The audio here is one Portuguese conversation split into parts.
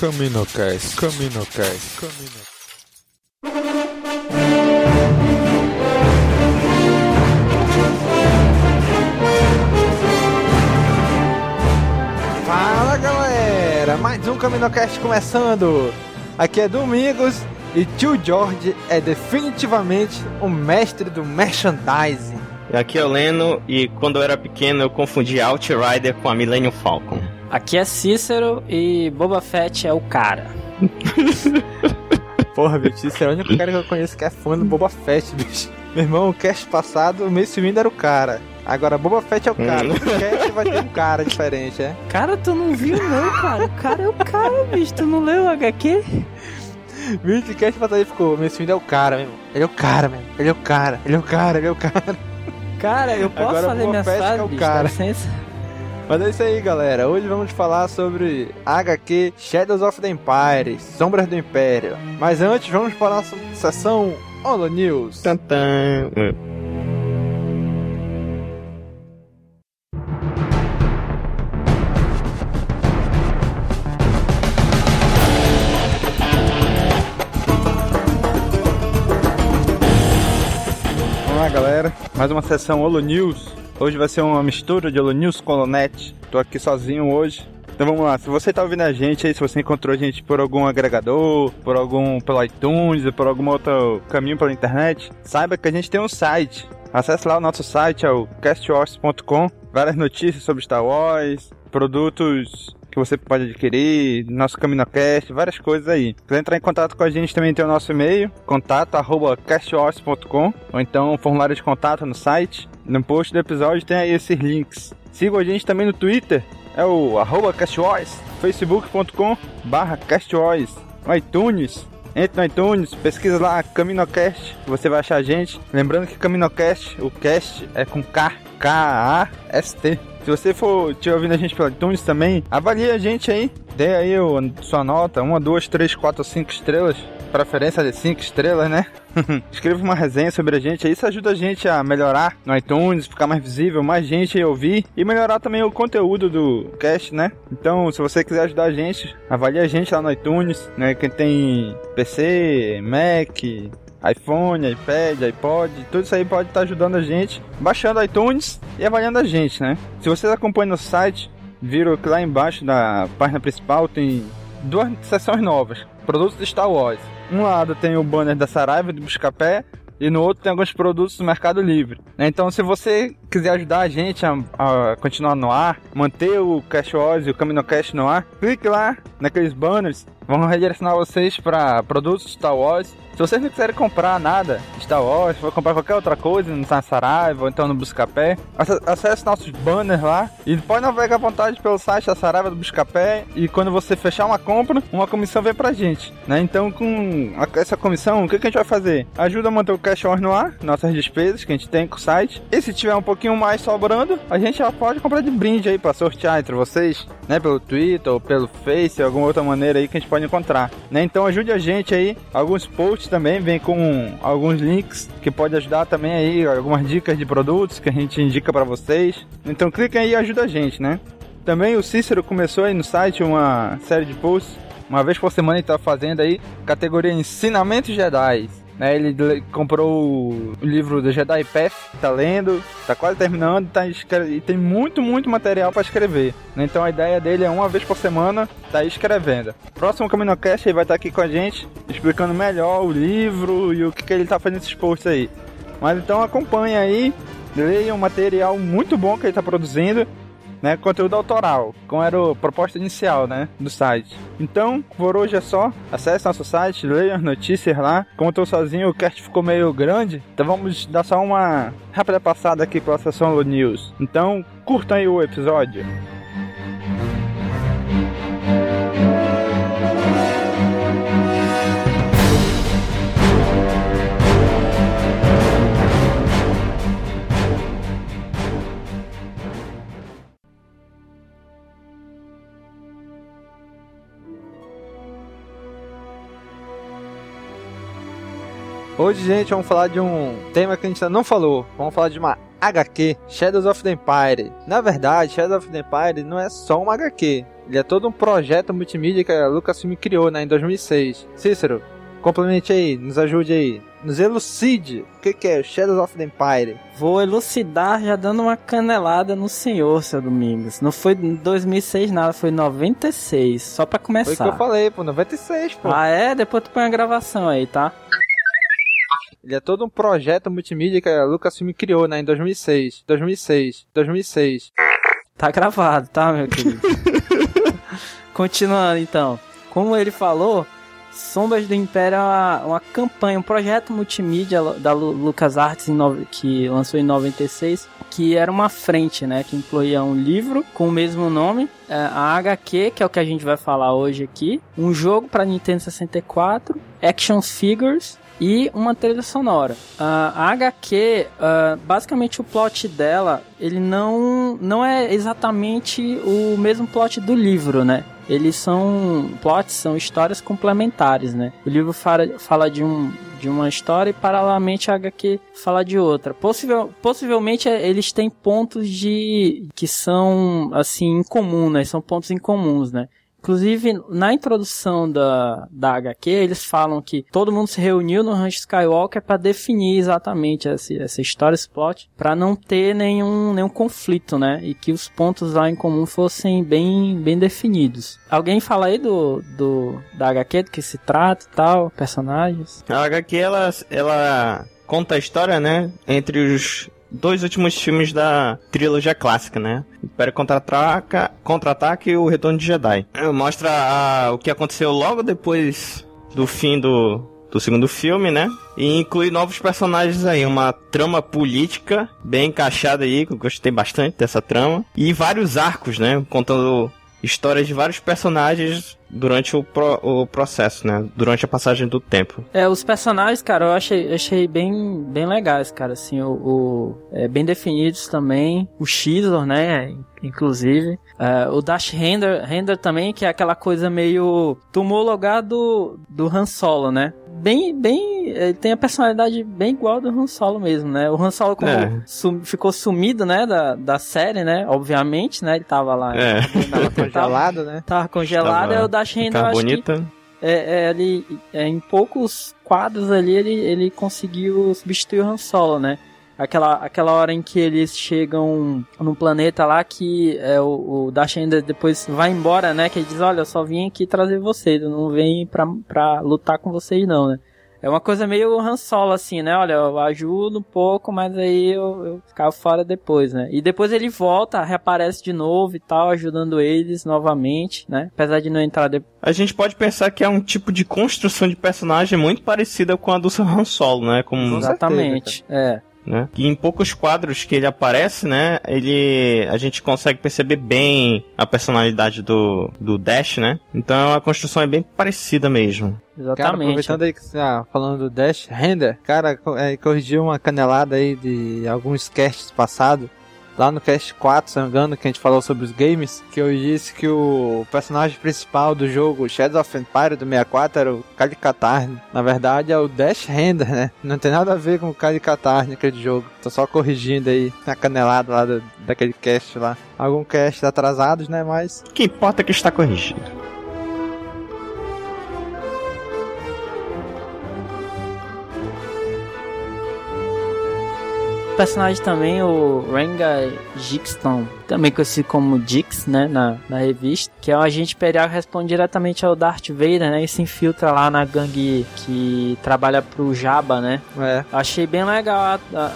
Caminocast, Caminocast, Caminocast. Fala galera, mais um Caminocast começando. Aqui é Domingos e Tio George é definitivamente o mestre do merchandising. Aqui é o Leno e quando eu era pequeno eu confundi Outrider com a Millennium Falcon. Aqui é Cícero e Boba Fett é o cara. Porra, bicho, isso é o único cara que eu conheço que é fã do Boba Fett, bicho. Meu irmão, o cast passado, o Mace Windu era o cara. Agora Boba Fett é o cara. Hum. O cast vai ter um cara diferente, é? Cara, tu não viu não, cara. O cara é o cara, bicho. Tu não leu o HQ? Bicho, o cast passado ele ficou, o Mace Windu é o cara, meu irmão. Ele é o cara, mesmo. Ele é o cara, ele é o cara, ele é o cara. Cara, eu posso Agora fazer minha frase, é o bicho? cara. Licença. Mas é isso aí, galera. Hoje vamos falar sobre HQ Shadows of the Empire, Sombras do Império. Mas antes, vamos para a nossa sessão Holo News. Tantan. Mais uma sessão Holo News. Hoje vai ser uma mistura de Holo News com Holonet. Tô aqui sozinho hoje. Então vamos lá, se você tá ouvindo a gente aí, se você encontrou a gente por algum agregador, por algum pelo iTunes, ou por algum outro caminho pela internet, saiba que a gente tem um site. Acesse lá o nosso site, é o castwars.com. Várias notícias sobre Star Wars, produtos que você pode adquirir, nosso CaminoCast, várias coisas aí. Quiser entrar em contato com a gente, também tem o nosso e-mail, contato ou então um formulário de contato no site. No post do episódio tem aí esses links. Siga a gente também no Twitter, é o arroba castwars, facebook.com barra iTunes, entre no iTunes, pesquisa lá CaminoCast, você vai achar a gente. Lembrando que CaminoCast, o cast é com K, K-A-S-T. Se você for te ouvindo a gente pelo iTunes também, avalie a gente aí. Dê aí sua nota, uma, duas, três, quatro, cinco estrelas. Preferência de cinco estrelas, né? Escreva uma resenha sobre a gente isso ajuda a gente a melhorar no iTunes, ficar mais visível, mais gente ouvir e melhorar também o conteúdo do cast, né? Então, se você quiser ajudar a gente, avalie a gente lá no iTunes, né? Quem tem PC, Mac, iPhone, iPad, iPod, tudo isso aí pode estar ajudando a gente, baixando iTunes e avaliando a gente, né? Se vocês acompanham no site, viram que lá embaixo da página principal tem duas seções novas, produtos de Star Wars. Um lado tem o banner da Saraiva do Buscapé e no outro tem alguns produtos do Mercado Livre. Então, se você quiser ajudar a gente a, a continuar no ar, manter o Cash Wars e o CaminoCast no ar, clique lá naqueles banners, vão redirecionar vocês para produtos de Star Wars. Se vocês não quiserem comprar nada Star Wars, for comprar qualquer outra coisa no Saraiva ou então no Buscapé, ac- acesse nossos banners lá e pode navegar à vontade pelo site da Saraiva do Buscapé e quando você fechar uma compra, uma comissão vem pra gente, né? Então com essa comissão, o que, que a gente vai fazer? Ajuda a manter o Cash Wars no ar, nossas despesas que a gente tem com o site. E se tiver um pouquinho mais sobrando, a gente já pode comprar de brinde aí pra sortear entre vocês, né? Pelo Twitter ou pelo Face, alguma outra maneira aí que a gente pode encontrar, né? Então ajude a gente aí. Alguns posts também vem com alguns links que pode ajudar também aí, algumas dicas de produtos que a gente indica pra vocês. Então cliquem aí e ajuda a gente, né? Também o Cícero começou aí no site uma série de posts, uma vez por semana ele tá fazendo aí, categoria Ensinamentos Jedi. Né, ele le- comprou o livro do Jedi Path, tá lendo, tá quase terminando, tá e tem muito, muito material para escrever. né? Então a ideia dele é uma vez por semana tá escrevendo. Próximo CaminoCast ele vai estar aqui com a gente, explicando melhor o livro e o que, que ele tá fazendo esses posts aí. Mas então acompanha aí, leia um material muito bom que ele tá produzindo né, conteúdo autoral, como era a proposta inicial, né, do site. Então, por hoje é só. Acesse nosso site, leia as notícias lá. Como eu tô sozinho, o cast ficou meio grande, então vamos dar só uma rápida passada aqui pela Lo News. Então, curtam aí o episódio. Hoje, gente, vamos falar de um tema que a gente ainda não falou. Vamos falar de uma HQ Shadows of the Empire. Na verdade, Shadows of the Empire não é só uma HQ. Ele é todo um projeto multimídia que a Lucasfilm criou né, em 2006. Cícero, complemente aí, nos ajude aí. Nos elucide o que, que é Shadows of the Empire. Vou elucidar já dando uma canelada no senhor, seu Domingos. Não foi em 2006 nada, foi em 96. Só pra começar. Foi o que eu falei, pô, 96, pô. Ah, é? Depois tu põe a gravação aí, tá? Ele é todo um projeto multimídia que a Lucasfilm criou, né, em 2006. 2006, 2006. Tá gravado, tá, meu querido? Continuando, então. Como ele falou, Sombras do Império é uma, uma campanha, um projeto multimídia da LucasArts que lançou em 96, que era uma frente, né, que incluía um livro com o mesmo nome, é, a HQ, que é o que a gente vai falar hoje aqui, um jogo para Nintendo 64, action figures e uma trilha sonora. Uh, a HQ, uh, basicamente o plot dela, ele não, não é exatamente o mesmo plot do livro, né? Eles são plots, são histórias complementares, né? O livro fala, fala de um de uma história e paralelamente a HQ fala de outra. Possivel, possivelmente é, eles têm pontos de que são assim incomuns, né? São pontos incomuns, né? Inclusive, na introdução da, da HQ, eles falam que todo mundo se reuniu no Rancho Skywalker para definir exatamente essa, essa história, esse plot, para não ter nenhum, nenhum conflito, né? E que os pontos lá em comum fossem bem, bem definidos. Alguém fala aí do, do da HQ, do que se trata e tal, personagens? A HQ, ela, ela conta a história, né? Entre os dois últimos filmes da trilogia clássica, né? Império Contra-Ataque Contra e o Retorno de Jedi. Mostra a, o que aconteceu logo depois do fim do, do segundo filme, né? E inclui novos personagens aí, uma trama política bem encaixada aí, que eu gostei bastante dessa trama. E vários arcos, né? Contando histórias de vários personagens durante o, pro, o processo, né? Durante a passagem do tempo. É, os personagens, cara, eu achei, achei bem, bem legais, cara, assim, o, o é, bem definidos também. O Xizor, né? Inclusive. Uh, o Dash Render, Render também, que é aquela coisa meio. Tomou o lugar do, do Han Solo, né? Bem, bem. Ele tem a personalidade bem igual do Han Solo mesmo, né? O Han Solo é. sum, ficou sumido, né? Da, da série, né? Obviamente, né? Ele tava lá. É. Tava congelado, né? Tava congelado, é o Dash Eu acho bonita. É, é, ele, é, em poucos quadros ali, ele, ele conseguiu substituir o Han Solo, né? aquela, aquela hora em que eles chegam num planeta lá que é, o, o Dash ainda depois vai embora, né? Que ele diz, olha, eu só vim aqui trazer vocês, eu não vim pra, pra lutar com vocês não, né? É uma coisa meio Han Solo, assim, né? Olha, eu ajudo um pouco, mas aí eu, eu ficava fora depois, né? E depois ele volta, reaparece de novo e tal, ajudando eles novamente, né? Apesar de não entrar depois. A gente pode pensar que é um tipo de construção de personagem muito parecida com a do Han Solo, né? Como... Exatamente, é né? E em poucos quadros que ele aparece, né? Ele a gente consegue perceber bem a personalidade do, do Dash, né? Então a construção é bem parecida mesmo. Exatamente. Cara, aproveitando aí que você tá falando do Dash Render, cara, é, corrigiu uma canelada aí de alguns casts passados lá no cast 4, se não me engano, que a gente falou sobre os games, que eu disse que o personagem principal do jogo Shadows of Empire do 64 era o Katarn. Na verdade é o Dash Render, né? Não tem nada a ver com o Kali Katarn naquele jogo. Tô só corrigindo aí a canelada lá do, daquele cast lá. Algum cast atrasados, né? Mas. Que importa é que está corrigido. Personagem também, o Renga Jixton, também conhecido como Jix, né, na, na revista, que é um agente imperial que responde diretamente ao Darth Vader, né, e se infiltra lá na gangue que trabalha pro Jabba, né. É. Achei bem legal, a, a,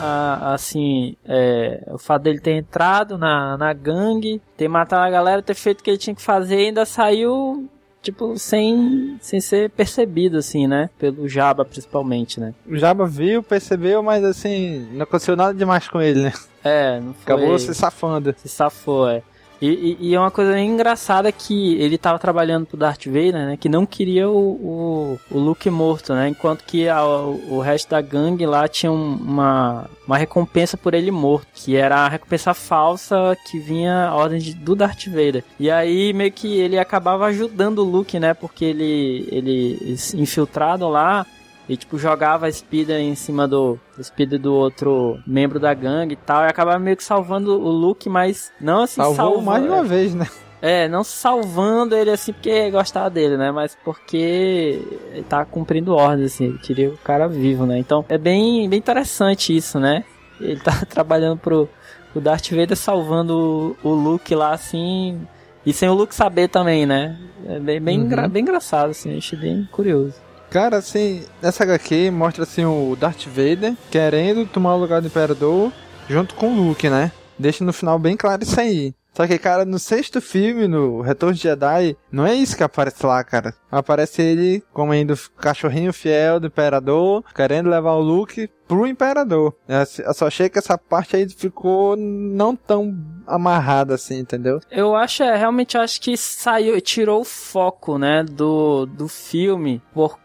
a, assim, é, o fato dele ter entrado na, na gangue, ter matado a galera, ter feito o que ele tinha que fazer e ainda saiu tipo, sem, sem ser percebido, assim, né? Pelo Jabba, principalmente, né? O Jabba viu, percebeu, mas assim, não aconteceu nada demais com ele, né? É, não foi... Acabou se safando. Se safou, é. E, e, e, é uma coisa engraçada que ele estava trabalhando pro Darth Vader, né? Que não queria o, o, o Luke morto, né? Enquanto que a, o, o resto da gangue lá tinha uma, uma recompensa por ele morto. Que era a recompensa falsa que vinha a ordem de, do Darth Vader. E aí meio que ele acabava ajudando o Luke, né? Porque ele, ele infiltrado lá E, tipo, jogava a Speeder em cima do, Speeder do outro membro da gangue e tal. E acabava meio que salvando o Luke, mas não assim Salvou salvando. mais de uma vez, né? É, não salvando ele assim porque gostava dele, né? Mas porque ele tá cumprindo ordens, assim. Ele queria o cara vivo, né? Então é bem, bem interessante isso, né? Ele tá trabalhando pro, pro Darth Vader salvando o, o Luke lá, assim. E sem o Luke saber também, né? É bem, bem, Uhum. bem engraçado, assim. Achei bem curioso. Cara, assim, nessa HQ mostra assim o Darth Vader querendo tomar o lugar do Imperador junto com o Luke, né? Deixa no final bem claro isso aí. Só que, cara, no sexto filme, no Retorno de Jedi, não é isso que aparece lá, cara. Aparece ele como indo cachorrinho fiel do Imperador, querendo levar o Luke pro Imperador. Eu só achei que essa parte aí ficou não tão amarrada assim, entendeu? Eu acho, é, realmente acho que saiu, tirou o foco, né, do, do filme, por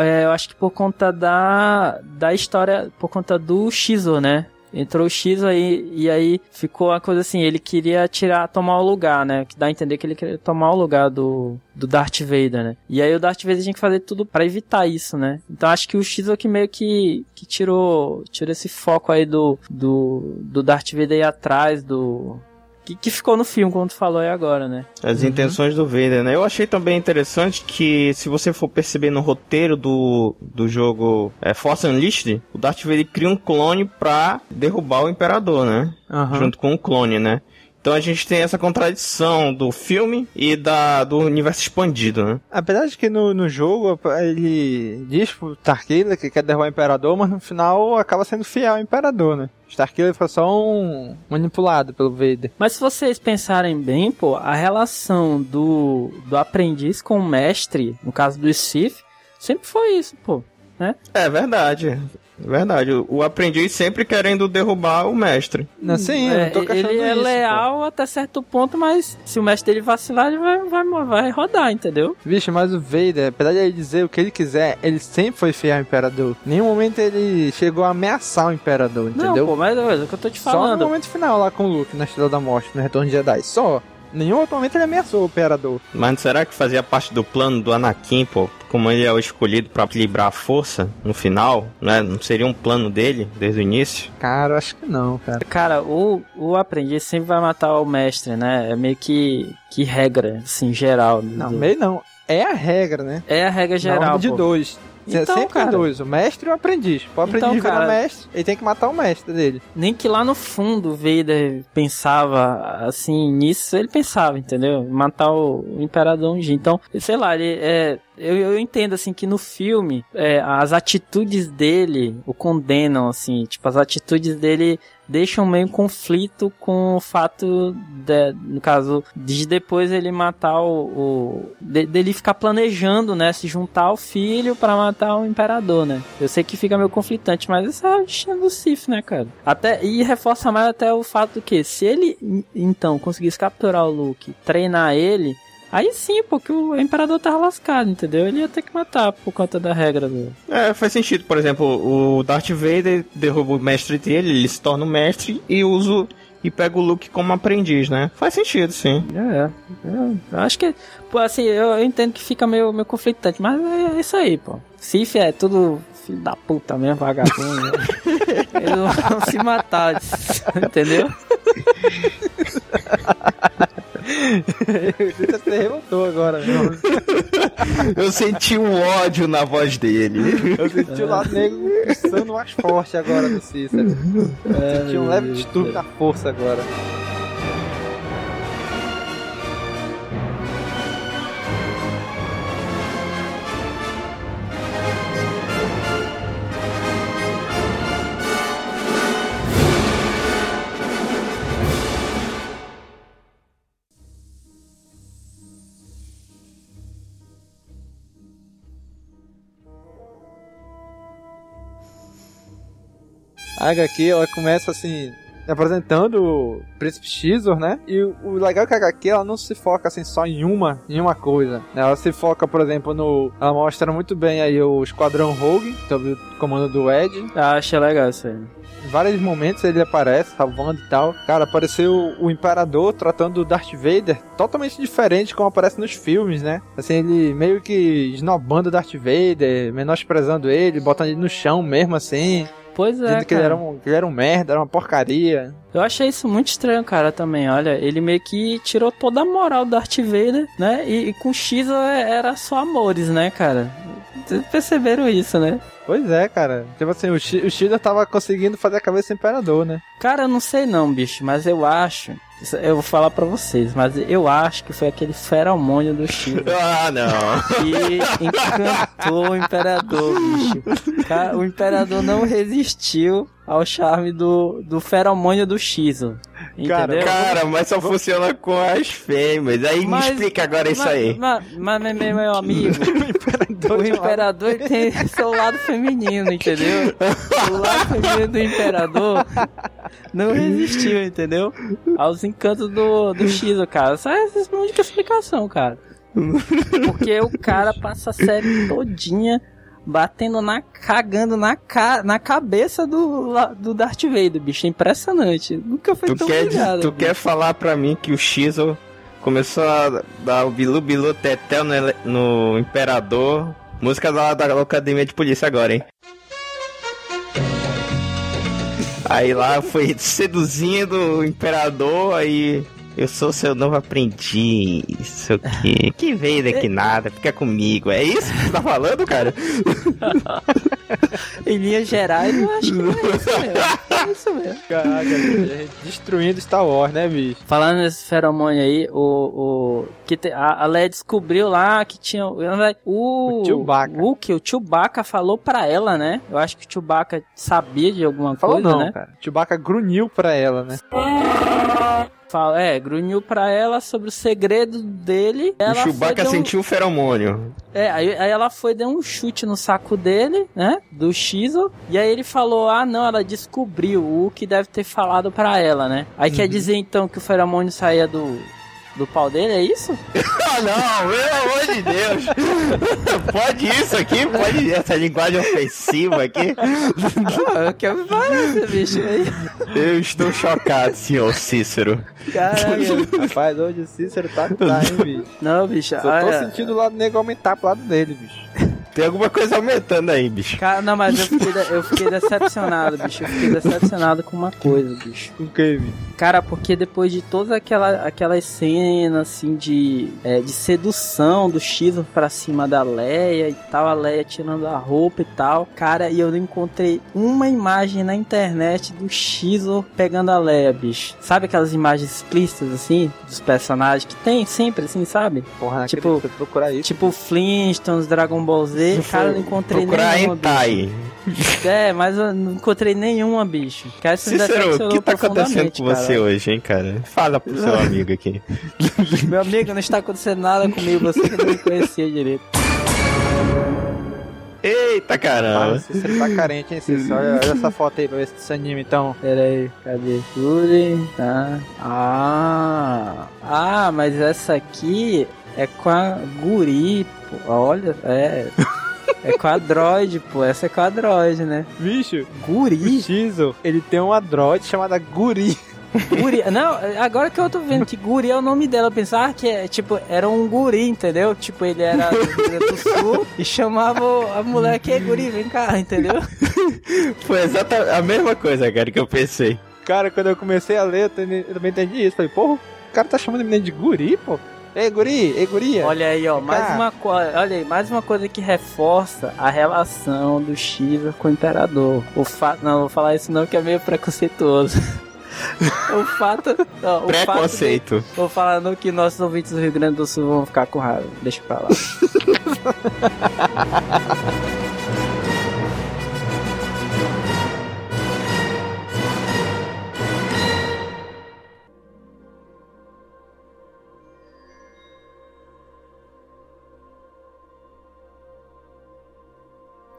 é, eu acho que por conta da, da história, por conta do Shizo, né? Entrou o Shizo aí, e aí ficou a coisa assim, ele queria tirar, tomar o lugar, né? Que dá a entender que ele queria tomar o lugar do, do Darth Vader, né? E aí o Darth Vader tinha que fazer tudo pra evitar isso, né? Então acho que o Shizo que meio que, que tirou, tirou esse foco aí do, do, do Darth Vader ir atrás do, que, que ficou no filme, como tu falou aí agora, né? As intenções do Vader, né? Eu achei também interessante que, se você for perceber no roteiro do, do jogo é, Force Unleashed, o Darth Vader cria um clone pra derrubar o Imperador, né? Aham. Junto com o clone, né? Então a gente tem essa contradição do filme e da, do universo expandido, né? Apesar de que no, no jogo ele diz pro Starkiller que quer derrubar o Imperador, mas no final acaba sendo fiel ao Imperador, né? Starkiller foi só um manipulado pelo Vader. Mas se vocês pensarem bem, pô, a relação do, do aprendiz com o mestre, no caso do Sith, sempre foi isso, pô. É verdade. É verdade. O, aprendiz sempre querendo derrubar o mestre. Não, sim, eu É, não tô questionando ele é isso, pô. leal até certo ponto, mas se o mestre dele vacilar, ele vai, vai, vai rodar, entendeu? Vixe, mas o Vader, apesar de ele dizer o que ele quiser, ele sempre foi fiel ao Imperador. Em nenhum momento ele chegou a ameaçar o Imperador, entendeu? Não, pô, mas é o que eu tô te Só no falando. momento final lá com o Luke, na Estrela da Morte, no Retorno de Jedi. Só. Nenhum outro momento ele ameaçou o Imperador. Mas será que fazia parte do plano do Anakin, pô? Como ele é o escolhido pra equilibrar a força no final, né? Não seria um plano dele desde o início? Cara, eu acho que não, cara. Cara, o, o aprendiz sempre vai matar o mestre, né? É meio que, que regra, assim, geral. do- Não, do- meio não. É a regra, né? É a regra Na geral. ordem de pô. dois. Se- Então, sempre cara. é dois, o mestre e o aprendiz. O aprendiz Então, cara. mestre, ele tem que matar o mestre dele. Nem que lá no fundo o Vader pensava assim nisso, ele pensava, entendeu? Matar o, o Imperador dia. Então, sei lá, ele é. Eu, eu entendo assim que no filme é, as atitudes dele o condenam, assim, tipo, as atitudes dele deixam meio conflito com o fato, de, no caso, de depois ele matar o. o de- dele ficar planejando, né? Se juntar ao filho pra matar o imperador, né? Eu sei que fica meio conflitante, mas isso é o destino do Sif, né, cara? Até, e reforça mais até o fato que se ele, en- então, conseguisse capturar o Luke, treinar ele. Aí sim, porque o imperador tava lascado, entendeu? Ele ia ter que matar por conta da regra do. É, faz sentido. Por exemplo, o Darth Vader derruba o mestre dele, ele se torna o mestre e usa o- e pega o Luke como aprendiz, né? Faz sentido, sim. É, é, eu acho que, pô, assim, eu, eu entendo que fica meio, meio conflitante, mas é isso aí, pô. Sif é tudo filho da puta mesmo, vagabundo. Eles vão se matar, entendeu? Você revoltou agora, meu. Eu senti um ódio na voz dele. Eu senti o lado negro pulsando mais forte agora do Cícero. Eu senti um leve distúrbio da força agora. A HQ, ela começa assim, apresentando o Príncipe Xizor, né? E o, legal é que a HQ ela não se foca assim só em uma, em uma coisa. Ela se foca, por exemplo, no. Ela mostra muito bem aí o Esquadrão Rogue, sob o comando do Ed. Eu achei legal isso aí. Em vários momentos ele aparece salvando e tal. Cara, apareceu o Imperador tratando o Darth Vader totalmente diferente como aparece nos filmes, né? Assim, ele meio que esnobando o Darth Vader, menosprezando ele, botando ele no chão mesmo assim. Pois é, dizendo que ele era, um, que ele era um merda, era uma porcaria. Eu achei isso muito estranho, cara, também. Olha, ele meio que tirou toda a moral do Darth Vader, né? E, e com X era só amores, né, cara? Vocês perceberam isso, né? Pois é, cara. Tipo assim, o, Shi- o Shida tava conseguindo fazer a cabeça do Imperador, né? Cara, eu não sei não, bicho, mas eu acho. isso Eu vou falar pra vocês, mas eu acho que foi aquele feromônio do X Ah, não. que encantou o Imperador, bicho. Cara, o Imperador não resistiu ao charme do, do feromônio do Shizo. Cara, Entendeu? Cara, mas só funciona com as fêmeas. Aí Mas- me explica agora isso mas, aí. Mas, mas, mas, meu, meu amigo, o imperador ele tem seu lado feminino, entendeu? O lado feminino do imperador não resistiu, entendeu? Aos encantos do, do Shizo, cara. Essa é a única explicação, cara. Porque o cara passa a série todinha batendo na. cagando na, ca, na cabeça do, do Darth Vader, bicho. É impressionante. Nunca foi Tu tão quer, humilhado, tu bicho. quer falar pra mim que o Shizo começou a dar o bilu bilu tetel no, no Imperador? Música da, da Academia de Polícia agora, hein? Aí lá foi seduzindo o Imperador, aí... Eu sou seu novo aprendiz, sei o quê. Que veio daqui nada, fica comigo. É isso que você tá falando, cara? Em linhas gerais, eu acho que é isso mesmo. É isso mesmo. Caraca, destruindo Star Wars, né, bicho? Falando nesse feromônio aí, o. o que te- a, a Leia descobriu lá que tinha. O. O Chewbacca. O que o Chewbacca falou pra ela, né? Eu acho que o Chewbacca sabia de alguma Falou coisa, não, né? cara. Chewbacca grunhiu pra ela, né? Fala, é, grunhiu pra ela sobre o segredo dele. O Chewbacca um- sentiu o feromônio. É, aí, aí ela foi, deu um chute no saco dele, né? Do Shizo. E aí ele falou: Ah, não, ela descobriu o que deve ter falado pra ela, né? Aí Uhum. quer dizer então que o feromônio saía do, do pau dele, é isso? Ah, não, pelo amor de Deus. Pode isso aqui? Pode essa linguagem ofensiva aqui? Ah, eu quero me parecer, bicho. Aí, Eu estou chocado, senhor Cícero. caralho. Rapaz, hoje o Cícero tá que tá, hein, bicho? Não, bicho. Só tô olha- sentindo o lado negro aumentar pro lado dele, bicho. Tem alguma coisa aumentando aí, bicho. Cara, não, mas eu fiquei, de- eu fiquei decepcionado, bicho. Eu fiquei decepcionado com uma coisa, bicho. Com quem, bicho? Cara, porque depois de todas aquela, aquelas cenas, assim, de, é, de sedução do X pra cima da Leia e tal, a Leia tirando a roupa e tal, cara, e eu não encontrei uma imagem na internet do X pegando a Leia, bicho. Sabe aquelas imagens explícitas, assim, dos personagens que tem sempre, assim, sabe? Porra, Tipo- procurar isso. Tipo Flintstones, Dragon Ball Z, cara, eu não encontrei Procurar nenhuma, bicho. É, mas eu não encontrei nenhuma, bicho. Cícero, o que tá acontecendo com você cara. hoje, hein, cara? Fala pro seu amigo aqui. Meu amigo, não está acontecendo nada comigo, você que não me conhecia direito. Eita, Ah, caramba. Cícero tá carente, hein, Cícero? Olha, olha essa foto aí pra ver se se anima, então. Pera aí, cadê? Yuri, tá. Ah, ah, mas essa aqui é com a Guri, pô. Olha, é. É com a Droid, pô. Essa é com a Droid, né? Bicho, o Guri? Shizo, ele tem uma droid chamada Guri. Guri. Não, agora que eu tô vendo que Guri é o nome dela, eu pensava que é, tipo, era um guri, entendeu? Tipo, ele era do do Sul e chamava a mulher que é guri, vem cá, entendeu? Foi exatamente a mesma coisa, cara, que eu pensei. Cara, quando eu comecei a ler, eu também eu também entendi isso. Falei, porra, o cara tá chamando a menina de Guri, pô. Ei, Guri, ei, Guria. Olha aí, ó, mais uma coisa, olha aí, mais uma coisa que reforça a relação do X com o Imperador. O fato, não, vou falar isso não que é meio preconceituoso. o fato, ó, o Preconceito. fato de- vou falar não que nossos ouvintes do Rio Grande do Sul vão ficar com raiva. Deixa pra lá.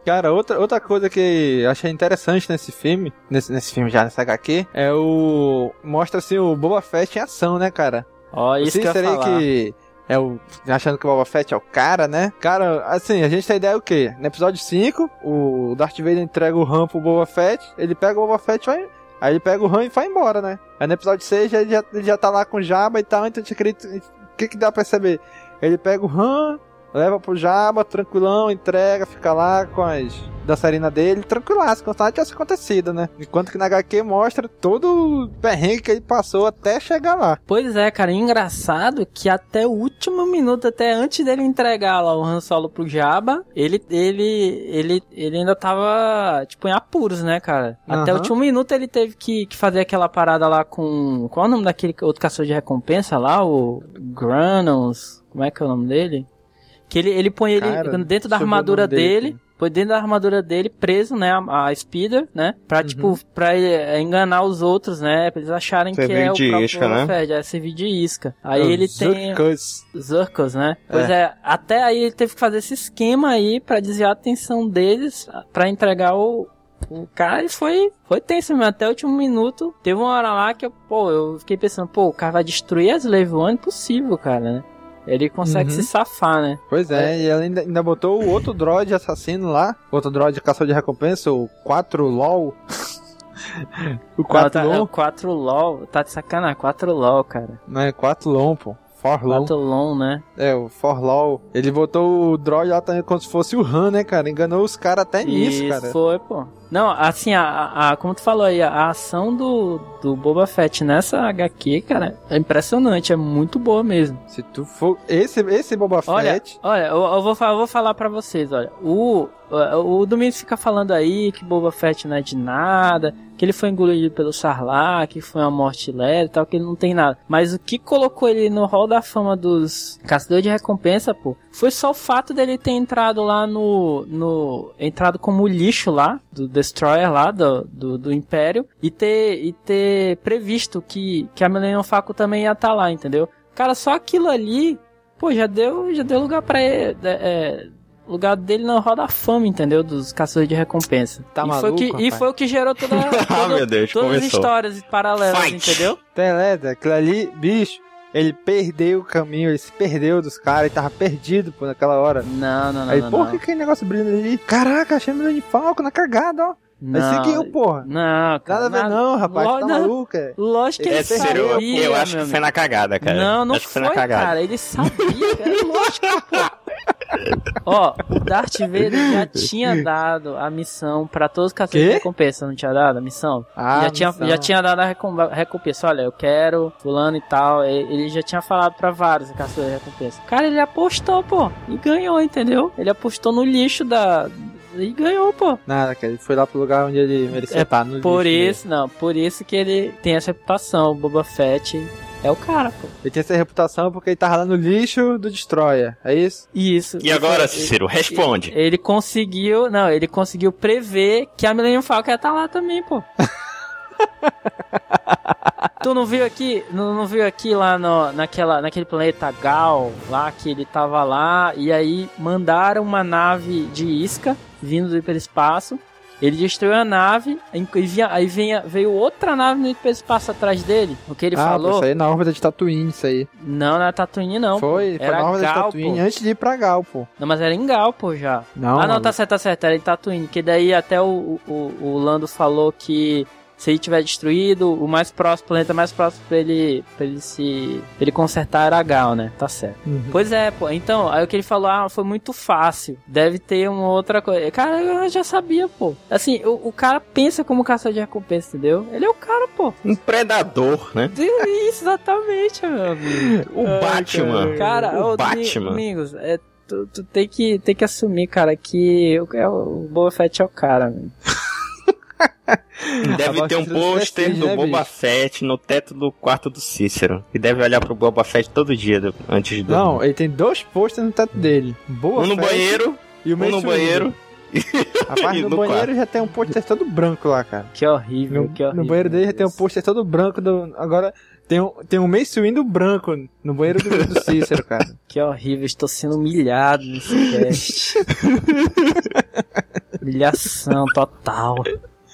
Cara, outra, outra coisa que achei interessante nesse filme, nesse, nesse filme já, nessa HQ, é o. Mostra assim o Boba Fett em ação, né, cara? Ó, isso Vocês que eu falar. que é o. Achando que o Boba Fett é o cara, né? Cara, assim, a gente tem ideia o quê? No episódio 5, o Darth Vader entrega o RAM pro Boba Fett, ele pega o Boba Fett e vai. Aí ele pega o RAM e vai embora, né? Aí no episódio 6 ele já, ele já tá lá com o Jabba e tal, então a gente acredita. O que que dá pra perceber? Ele pega o RAM, leva pro Jabba, tranquilão, entrega, fica lá com as dançarina dele, tranquilaço, como se nada tivesse acontecido, né? Enquanto que na HQ mostra todo o perrengue que ele passou até chegar lá. Pois é, cara, engraçado que até o último minuto, até antes dele entregar lá o Han Solo pro Jabba, ele, ele, ele, ele ainda tava, tipo, em apuros, né, cara? Até o último minuto ele teve que, que fazer aquela parada lá com, qual é o nome daquele outro caçador de recompensa lá? O Granos, como é que é o nome dele? Que ele, ele põe ele Cara, dentro da armadura dele dele, põe dentro da armadura dele, preso, né, a, a Speeder, né, pra, Uhum. tipo, pra eh, enganar os outros, né, pra eles acharem que Servir é o de próprio isca, né? Fett, é servir de isca. Aí ele tem. Zurkos, né? Pois é, até aí ele teve que fazer esse esquema aí pra desviar a atenção deles, pra entregar o, o cara e foi, foi tenso mesmo, até o último minuto. Teve uma hora lá que eu, pô, eu fiquei pensando, pô, o cara vai destruir as Slave One? Impossível, cara, né? Ele consegue Uhum. se safar, né? Pois é, e ela ainda, ainda botou o outro droid assassino lá, outro droid caçador de recompensa, o 4 LOL. o 4 tá, é, o LOL, 4 LOL, tá de sacanagem, 4 LOL, cara. não é 4 LOL, pô. 4 LOL. 4 LOL, né? É, o 4 LOL. Ele botou o droid lá também como se fosse o Han, né, cara? Enganou os caras até nisso, Isso, cara. foi, pô. Não, assim, a, a, como tu falou aí, a, ação do, do Boba Fett nessa HQ, cara, é impressionante, é muito boa mesmo. Se tu for. Esse, esse Boba Olha, Fett. olha, eu, eu vou, eu vou falar pra vocês, olha, o, o, o Domingos fica falando aí que Boba Fett não é de nada, que ele foi engolido pelo Sarlacc, que foi uma morte leve e tal, que ele não tem nada. Mas o que colocou ele no hall da fama dos caçadores de recompensa, pô, foi só o fato dele ter entrado lá no, no entrado como lixo lá, do Destroyer lá, do, do, do Império, e ter, e ter previsto que, que a Millennium Falcon também ia estar lá, entendeu? Cara, só aquilo ali, pô, já deu, já deu lugar pra ele, é, é, lugar dele na roda da fama, entendeu? Dos caçadores de recompensa. Tá e, foi maluco, que, e foi o que gerou toda, Ah, toda- meu Deus, todas as começou. histórias paralelas, Fight! entendeu? Beleza, aquilo ali, bicho. Ele perdeu o caminho, ele se perdeu dos caras, ele tava perdido, pô, naquela hora. Não, não, não. Aí, não, porra, não. que aquele negócio brilhando ali? Caraca, achei a de Falco na cagada, ó. Não, seguiu, porra. Não, cara. Nada a ver não, rapaz, Lo- tá não. maluco, é. Lógico que ele É sério, eu, sabia, eu acho que foi na cagada, cara. Não, não acho que foi, foi na cagada. cara. Ele sabia, cara. Lógico, pô. Ó, o Darth Vader já tinha dado a missão pra todos os caçadores de recompensa, não tinha dado a missão? Ah, já, tinha, missão. já tinha dado a recom- a recompensa. Olha, eu quero fulano e tal. Ele já tinha falado pra vários caçadores de recompensa. Cara, ele apostou, pô. E ganhou, entendeu? Ele apostou no lixo da... E ganhou, pô. Nada, cara, ele foi lá pro lugar onde ele merecia É estar, no Por isso, não. Por isso que ele tem essa reputação. O Boba Fett é o cara, pô. Ele tinha essa reputação porque ele tava lá no lixo do Destroyer, é isso? Isso. E agora, Cícero, responde. Ele conseguiu, não, ele conseguiu prever que a Millennium Falcon ia estar lá também, pô. tu não viu aqui, não, não viu aqui lá no, naquela, naquele planeta Gal, lá que ele tava lá, e aí mandaram uma nave de isca vindo do hiperespaço. Ele destruiu a nave, e vinha- aí vinha, veio outra nave no hiperespaço atrás dele. O que ele ah, pô, falou? isso aí é na órbita de Tatooine, isso aí. Não, não era Tatooine, não. foi, foi era na órbita de Gal, Tatooine, pô. antes de ir pra Gal, pô. Não, mas era em Gal, pô, já. Não, ah, não, mano. tá certo, tá certo. Era em Tatooine. Que daí até o, o, o Lando falou que se ele tiver destruído, o mais próximo, o planeta mais próximo pra ele, pra ele se. pra ele consertar era Gal, né? Tá certo. Uhum. Pois é, pô. Então, aí o que ele falou, ah, foi muito fácil. Deve ter uma outra coisa. Cara, eu já sabia, pô. Assim, o, o cara pensa como caçador de recompensa, entendeu? Ele é o cara, pô. Um predador, né? Isso, exatamente, meu amigo. O Batman. Cara, o ô, Batman. Amigos, é, tu, tu tem, que, tem que assumir, cara, que o, é, o Boba Fett é o cara, velho. Deve ter um pôster do né, Boba bicho? Fett no teto do quarto do Cícero. E deve olhar pro Boba Fett todo dia do- antes de dormir. Não, ele tem dois posters no teto dele. Boa um no Fett banheiro, e o um no banheiro. Rapaz, e no, no banheiro já tem um pôster todo branco lá, cara. Que horrível, No, que horrível. no banheiro dele já tem um pôster todo branco. Do, agora tem um, tem um Mace Windu branco no banheiro do, do Cícero, cara. Que horrível, estou sendo humilhado nesse cast. Humilhação total.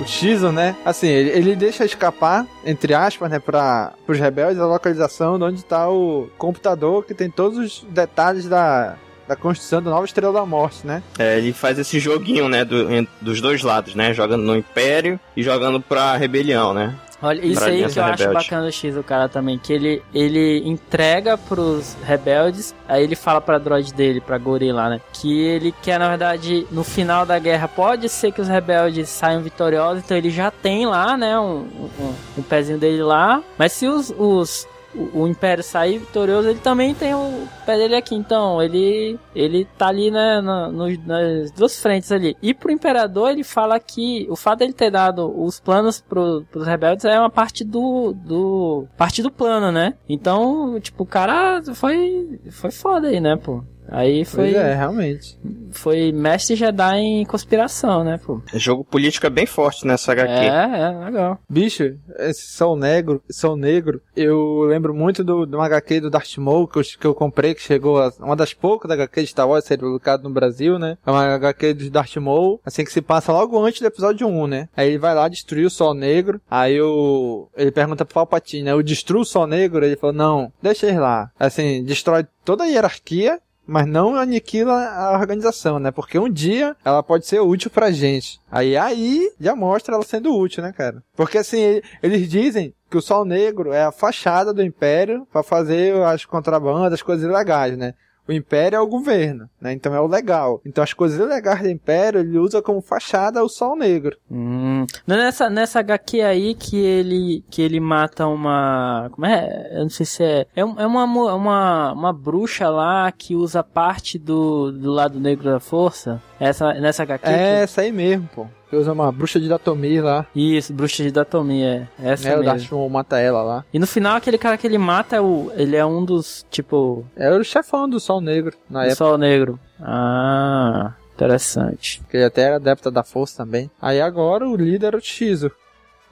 o Shizu, né? Assim, ele, ele deixa escapar, entre aspas, né, para os rebeldes a localização de onde tá o computador que tem todos os detalhes da, da construção da nova Estrela da Morte, né? É, ele faz esse joguinho, né, do, dos dois lados, né? Jogando no Império e jogando pra Rebelião, né? Olha, isso aí que eu acho rebelde. bacana do X, o cara também, que ele, ele entrega pros rebeldes, aí ele fala pra droid dele, pra gorila, né, que ele quer, na verdade, no final da guerra, pode ser que os rebeldes saiam vitoriosos, então ele já tem lá, né, um, um, um pezinho dele lá, mas se os, os o, o, Império sair vitorioso, ele também tem o pé dele aqui. Então, ele ele tá ali né, no, no, nas duas frentes ali. E pro Imperador, ele fala que o fato dele ter dado os planos pro, pros rebeldes é uma parte do, do. parte do plano, né? Então, tipo, o cara foi. foi foda aí, né, pô? Aí foi. Pois é, realmente. Foi mestre Jedi em conspiração, né, pô? Jogo político é bem forte nessa HQ. É, é, legal. Bicho, esse Sol Negro, Sol Negro, eu lembro muito do, do HQ do Darth Maul que eu, que eu comprei, que chegou a, uma das poucas da HQ de Star Wars ser publicado no Brasil, né? É uma HQ do Darth Maul, assim que se passa logo antes do episódio 1, né? Aí ele vai lá destruir o Sol Negro, aí o ele pergunta pro Palpatine, né? Eu destruo o Sol Negro? Ele falou, não, deixa ele lá. Assim, destrói toda a hierarquia mas não aniquila a organização, né? Porque um dia ela pode ser útil pra gente. Aí aí já mostra ela sendo útil, né, cara? Porque assim, eles dizem que o Sol Negro é a fachada do Império para fazer as contrabandas, as coisas ilegais, né? O Império é o governo, né? Então é o legal. Então as coisas ilegais do Império ele usa como fachada o Sol Negro. Hum. É nessa, nessa HQ aí que ele, que ele mata uma. Como é? Eu não sei se é. É, é uma, uma, uma bruxa lá que usa parte do, do lado negro da força. Essa, nessa HQ? É, que... essa aí mesmo, pô usa uma bruxa de Datomir lá. Isso, bruxa de Datomir, é. Essa é, mesmo. o Darth mata ela lá. E no final, aquele cara que ele mata, é o, ele é um dos, tipo... É o chefão do Sol Negro, na do época. Sol Negro. Ah, interessante. Que ele até era adepta da força também. Aí agora o líder é o Shizu.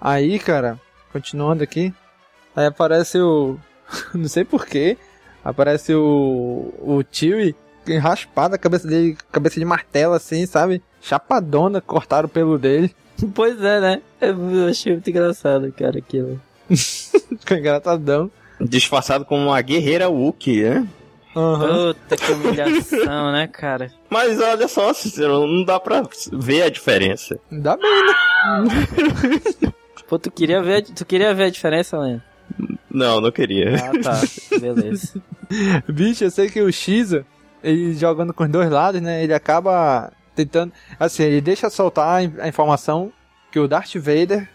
Aí, cara, continuando aqui, aí aparece o... não sei porquê, aparece o... o Chewie raspado a cabeça dele, cabeça de martelo assim, sabe? Chapadona, cortaram o pelo dele. Pois é, né? Eu achei muito engraçado, cara, aquilo. Ficou engraçadão. Disfarçado como uma guerreira Wookie, né? Uhum. Puta que humilhação, né, cara? Mas olha só, Cicero, não dá pra ver a diferença. Dá bem, né? Pô, tu queria ver, tu queria ver a diferença, Leandro? Não, não queria. Ah, tá. Beleza. Bicho, eu sei que o X, ele jogando com os dois lados, né? Ele acaba tentando. Assim, ele deixa soltar a informação que o Darth Vader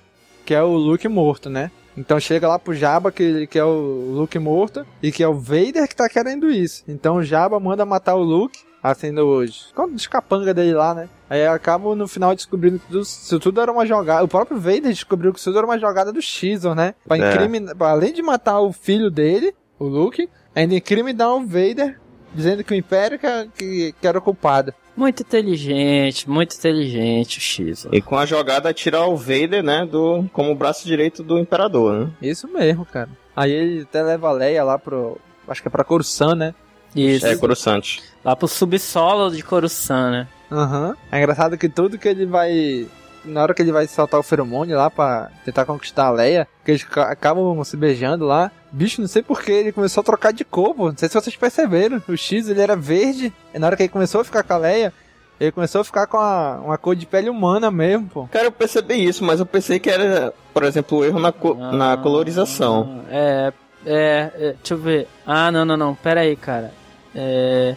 que é o Luke morto, né? Então chega lá pro Jabba que, que é o Luke morto e que é o Vader que tá querendo isso. Então o Jabba manda matar o Luke, assim, hoje. Os capanga dele lá, né? Aí acaba no final descobrindo que tudo, isso tudo era uma jogada. O próprio Vader descobriu que isso tudo era uma jogada do Xizor, né? Pra é. incriminar. Além de matar o filho dele, o Luke, ainda incriminar o Vader, dizendo que o Império que, que, que era o culpado. Muito inteligente, muito inteligente o X. E com a jogada tirar o Vader, né, do como braço direito do Imperador, né? Isso mesmo, cara. Aí ele até leva a Leia lá pro, acho que é pra Coruscant, né? Isso. É, Coruscant. Lá pro subsolo de Coruscant, né? Aham. Uhum. É engraçado que tudo que ele vai na hora que ele vai soltar o feromônio lá pra tentar conquistar a Leia, que eles acabam se beijando lá. Bicho, não sei porquê, ele começou a trocar de cor, pô. Não sei se vocês perceberam. O X, ele era verde. E na hora que ele começou a ficar com a Leia, ele começou a ficar com a, uma cor de pele humana mesmo, pô. Cara, eu percebi isso, mas eu pensei que era, por exemplo, o erro na, co ah, na colorização. É, é, é, deixa eu ver. Ah, não, não, não, pera aí, cara. É...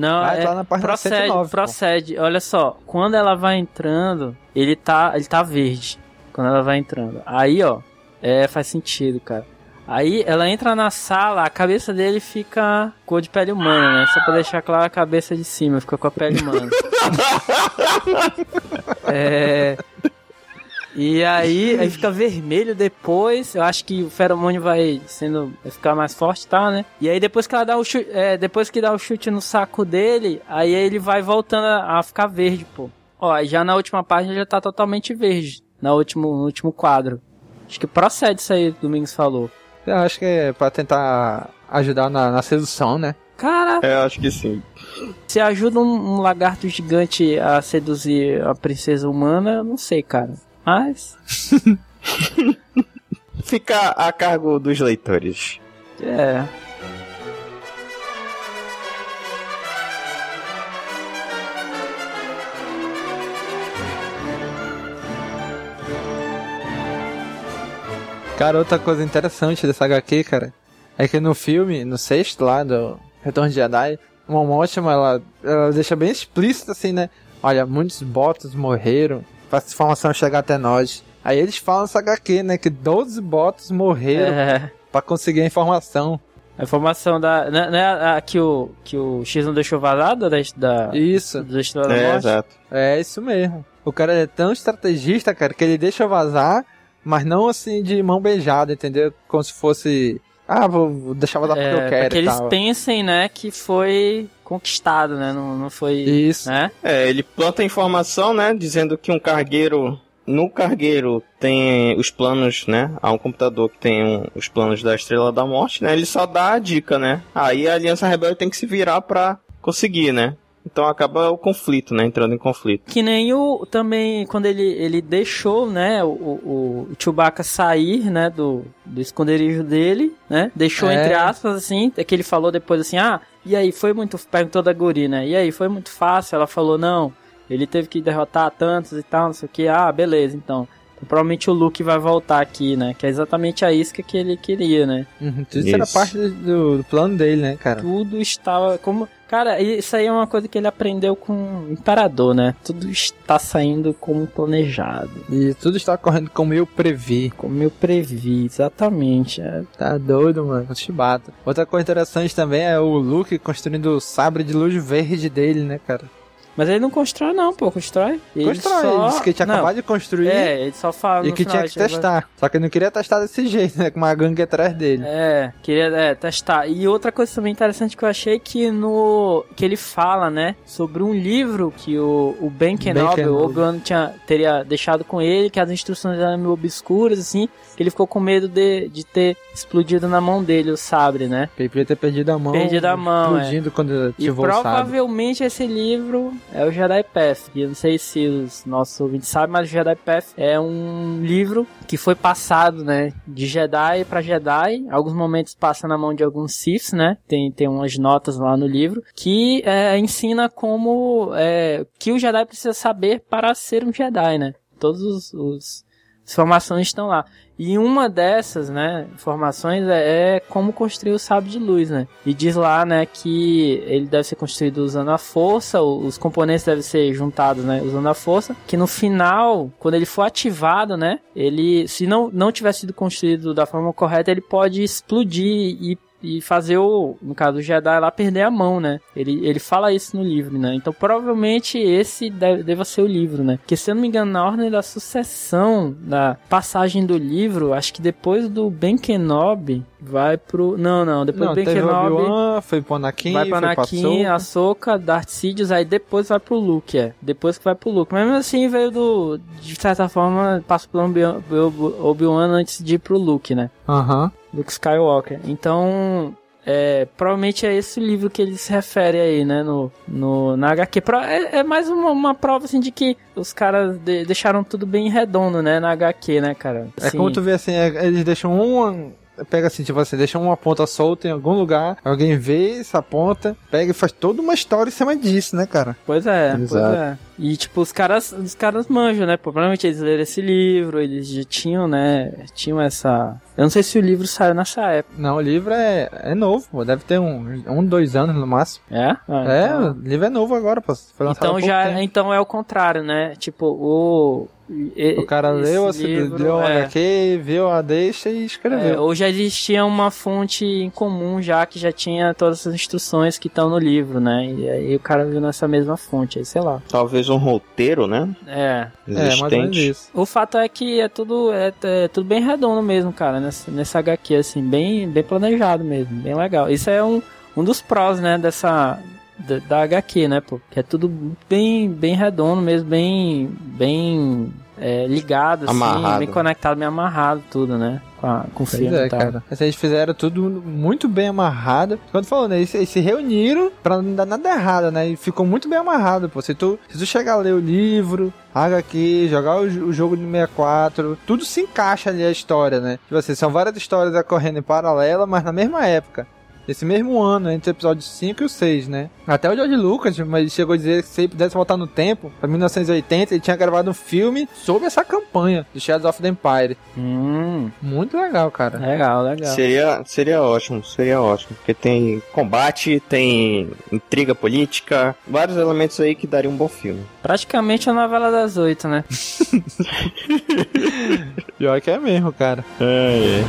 Não, vai é, na procede, 109, procede. Pô. Olha só, quando ela vai entrando, ele tá, ele tá verde. Quando ela vai entrando. Aí, ó, é, faz sentido, cara. Aí ela entra na sala, a cabeça dele fica cor de pele humana, né? Só pra deixar claro a cabeça de cima, fica com a pele humana. é. E aí, aí fica vermelho depois. Eu acho que o feromônio vai sendo. vai ficar mais forte, tá, né? E aí depois que ela dá o chute. É, depois que dá o chute no saco dele, aí ele vai voltando a, a ficar verde, pô. Ó, já na última página já tá totalmente verde. Na último, no último quadro. Acho que procede isso aí, Domingos falou. Eu acho que é pra tentar ajudar na, na sedução, né? Cara, É, acho que sim. se ajuda um, um lagarto gigante a seduzir a princesa humana, eu não sei, cara. Mas. Fica a cargo dos leitores. É. Cara, outra coisa interessante dessa HQ, cara, é que no filme, no sexto lá do Retorno de Jedi, uma ótima, ela, ela deixa bem explícito assim, né? Olha, muitos botos morreram pra essa informação chegar até nós. Aí eles falam nessa HQ, né? Que 12 botos morreram É. pra conseguir a informação. A informação da. Não é a que o, que o X não deixou vazada da, da, Isso, da Estrela da É, Morte? exato. é isso mesmo. O cara é tão estrategista, cara, que ele deixa vazar, mas não assim de mão beijada, entendeu? Como se fosse. Ah, vou vou deixar vazar porque É, eu pra quero que e eles pensem, né, que foi conquistado, né? Não, não foi. Isso. Né? É, ele planta informação, né? Dizendo que um cargueiro. No cargueiro tem os planos, né? Há um computador que tem um- os planos da Estrela da Morte, né? Ele só dá a dica, né? Aí a Aliança Rebelde tem que se virar pra conseguir, né? Então acaba o conflito, né? Entrando em conflito. Que nem o também quando ele, ele deixou, né, o, o, o Chewbacca sair, né, do, do esconderijo dele, né? Deixou É. entre aspas assim, é que ele falou depois assim: "Ah, e aí foi muito perguntou da Guri, né? E aí foi muito fácil?" Ela falou: "Não, ele teve que derrotar tantos e tal, não sei o que. Ah, beleza, então. Então, provavelmente o Luke vai voltar aqui, né? Que é exatamente a isca que ele queria, né? Uhum, tudo isso era Isso. parte do, do plano dele, né, cara? Tudo estava como. Cara, isso aí é uma coisa que ele aprendeu com o Imperador, né? Tudo está saindo como planejado. E tudo está correndo como eu previ. Como eu previ, exatamente. É, Tá doido, mano. com Chibata. Outra coisa interessante também é o Luke construindo o sabre de luz verde dele, né, cara? Mas ele não constrói, não, pô. Constrói. Ele Constrói. só- Ele disse que tinha Não, acabado de construir É, ele só fala. e que final, tinha que testar. Só que ele não queria testar desse jeito, né? Com uma gangue atrás dele. É, queria é, testar. E outra coisa também interessante que eu achei que no que ele fala, né, sobre um livro que o, o Ben Kenobi, Kenobi. o Obi-Wan tinha teria deixado com ele, que as instruções eram meio obscuras assim, que ele ficou com medo de, de ter explodido na mão dele o sabre, né? Ele podia ter perdido a mão. Perdido a mão, é. Explodindo quando E ativou o sabre. provavelmente esse livro é o Jedi Path. Que eu não sei se os nossos ouvintes sabem, mas o Jedi Path é um livro que foi passado, né, de Jedi para Jedi. Alguns momentos passa na mão de alguns Siths, né? Tem, tem umas notas lá no livro que é, ensina como é, que o Jedi precisa saber para ser um Jedi, né? Todos os, os informações estão lá. E uma dessas, né, informações é, é como construir o sábio de luz, né? E diz lá, né, que ele deve ser construído usando a força, os componentes devem ser juntados, né, usando a força, que no final, quando ele for ativado, né, ele, se não, não tiver sido construído da forma correta, ele pode explodir e e fazer o, no caso do Jedi lá, perder a mão, né? Ele, ele fala isso no livro, né? Então provavelmente esse deve, deva ser o livro, né? Porque se eu não me engano, na ordem da sucessão da passagem do livro, acho que depois do Ben Kenobi vai pro. Não, não, depois Não, do Ben o Kenobi. Foi pro Anakin, Vai pro Anakin, Ahsoka. Darth Sidious, aí depois vai pro Luke, é. Depois que vai pro Luke. Mas mesmo assim veio do... De certa forma, passa pelo Obi- Obi-Wan antes de ir pro Luke, né? Aham. Luke Skywalker. Então, é, provavelmente é esse livro que ele se refere aí, né, no, no, na HQ. É, é mais uma, uma prova, assim, de que os caras de- deixaram tudo bem redondo, né, na HQ, né, cara? É Assim, como tu vê assim, é- eles deixam uma. Pega assim, tipo assim, deixam uma ponta solta em algum lugar, alguém vê essa ponta, pega e faz toda uma história em cima disso, né, cara? Pois é, pois Exato. é. E, tipo, os caras, os caras manjam, né? Pô, provavelmente eles leram esse livro, eles já tinham, né? Tinham essa. Eu não sei se o livro saiu nessa época. Não, o livro é, é novo, pô, deve ter um, um, dois anos no máximo. É? Ah, é, então- o livro é novo agora, pô. Foi lançado há Então pouco já, tempo. então é o contrário, né? Tipo, o O cara esse leu, livro, leu o é. HQ, viu a deixa e É, escreveu. ou já existia uma fonte em comum já que já tinha todas as instruções que estão no livro, né? E aí o cara viu nessa mesma fonte, aí sei lá. Talvez um roteiro, né? É. É, mais ou menos Existente. isso. O fato é que é tudo é, é tudo bem redondo mesmo, cara, nessa, nessa HQ assim, bem bem planejado mesmo, bem legal. Isso é um, um dos prós, né, dessa da, da HQ, né, pô? Que é tudo bem bem redondo mesmo, bem bem é, ligado assim, Amarrado. bem conectado, bem amarrado tudo, né? Com, a, com o filme é, e tal. cara. Eles fizeram tudo muito bem amarrado. Quando falou, né? Eles, eles se reuniram pra não dar nada errado, né? E ficou muito bem amarrado, pô. Se tu, se tu chegar a ler o livro, a HQ, jogar o, o jogo de 64, tudo se encaixa ali a história, né? Tipo assim, são várias histórias ocorrendo em paralela, mas na mesma época. Esse mesmo ano, entre o episódio 5 e o 6, né? Até o George Lucas, mas ele chegou a dizer que se ele pudesse voltar no tempo, pra 1980, ele tinha gravado um filme sobre essa campanha do Shadows of the Empire. Hum, Muito legal, cara. legal, legal. Seria, seria ótimo, seria ótimo. Porque tem combate, tem intriga política, vários elementos aí que daria um bom filme. Praticamente a novela das oito, né? Pior que é mesmo, cara. É,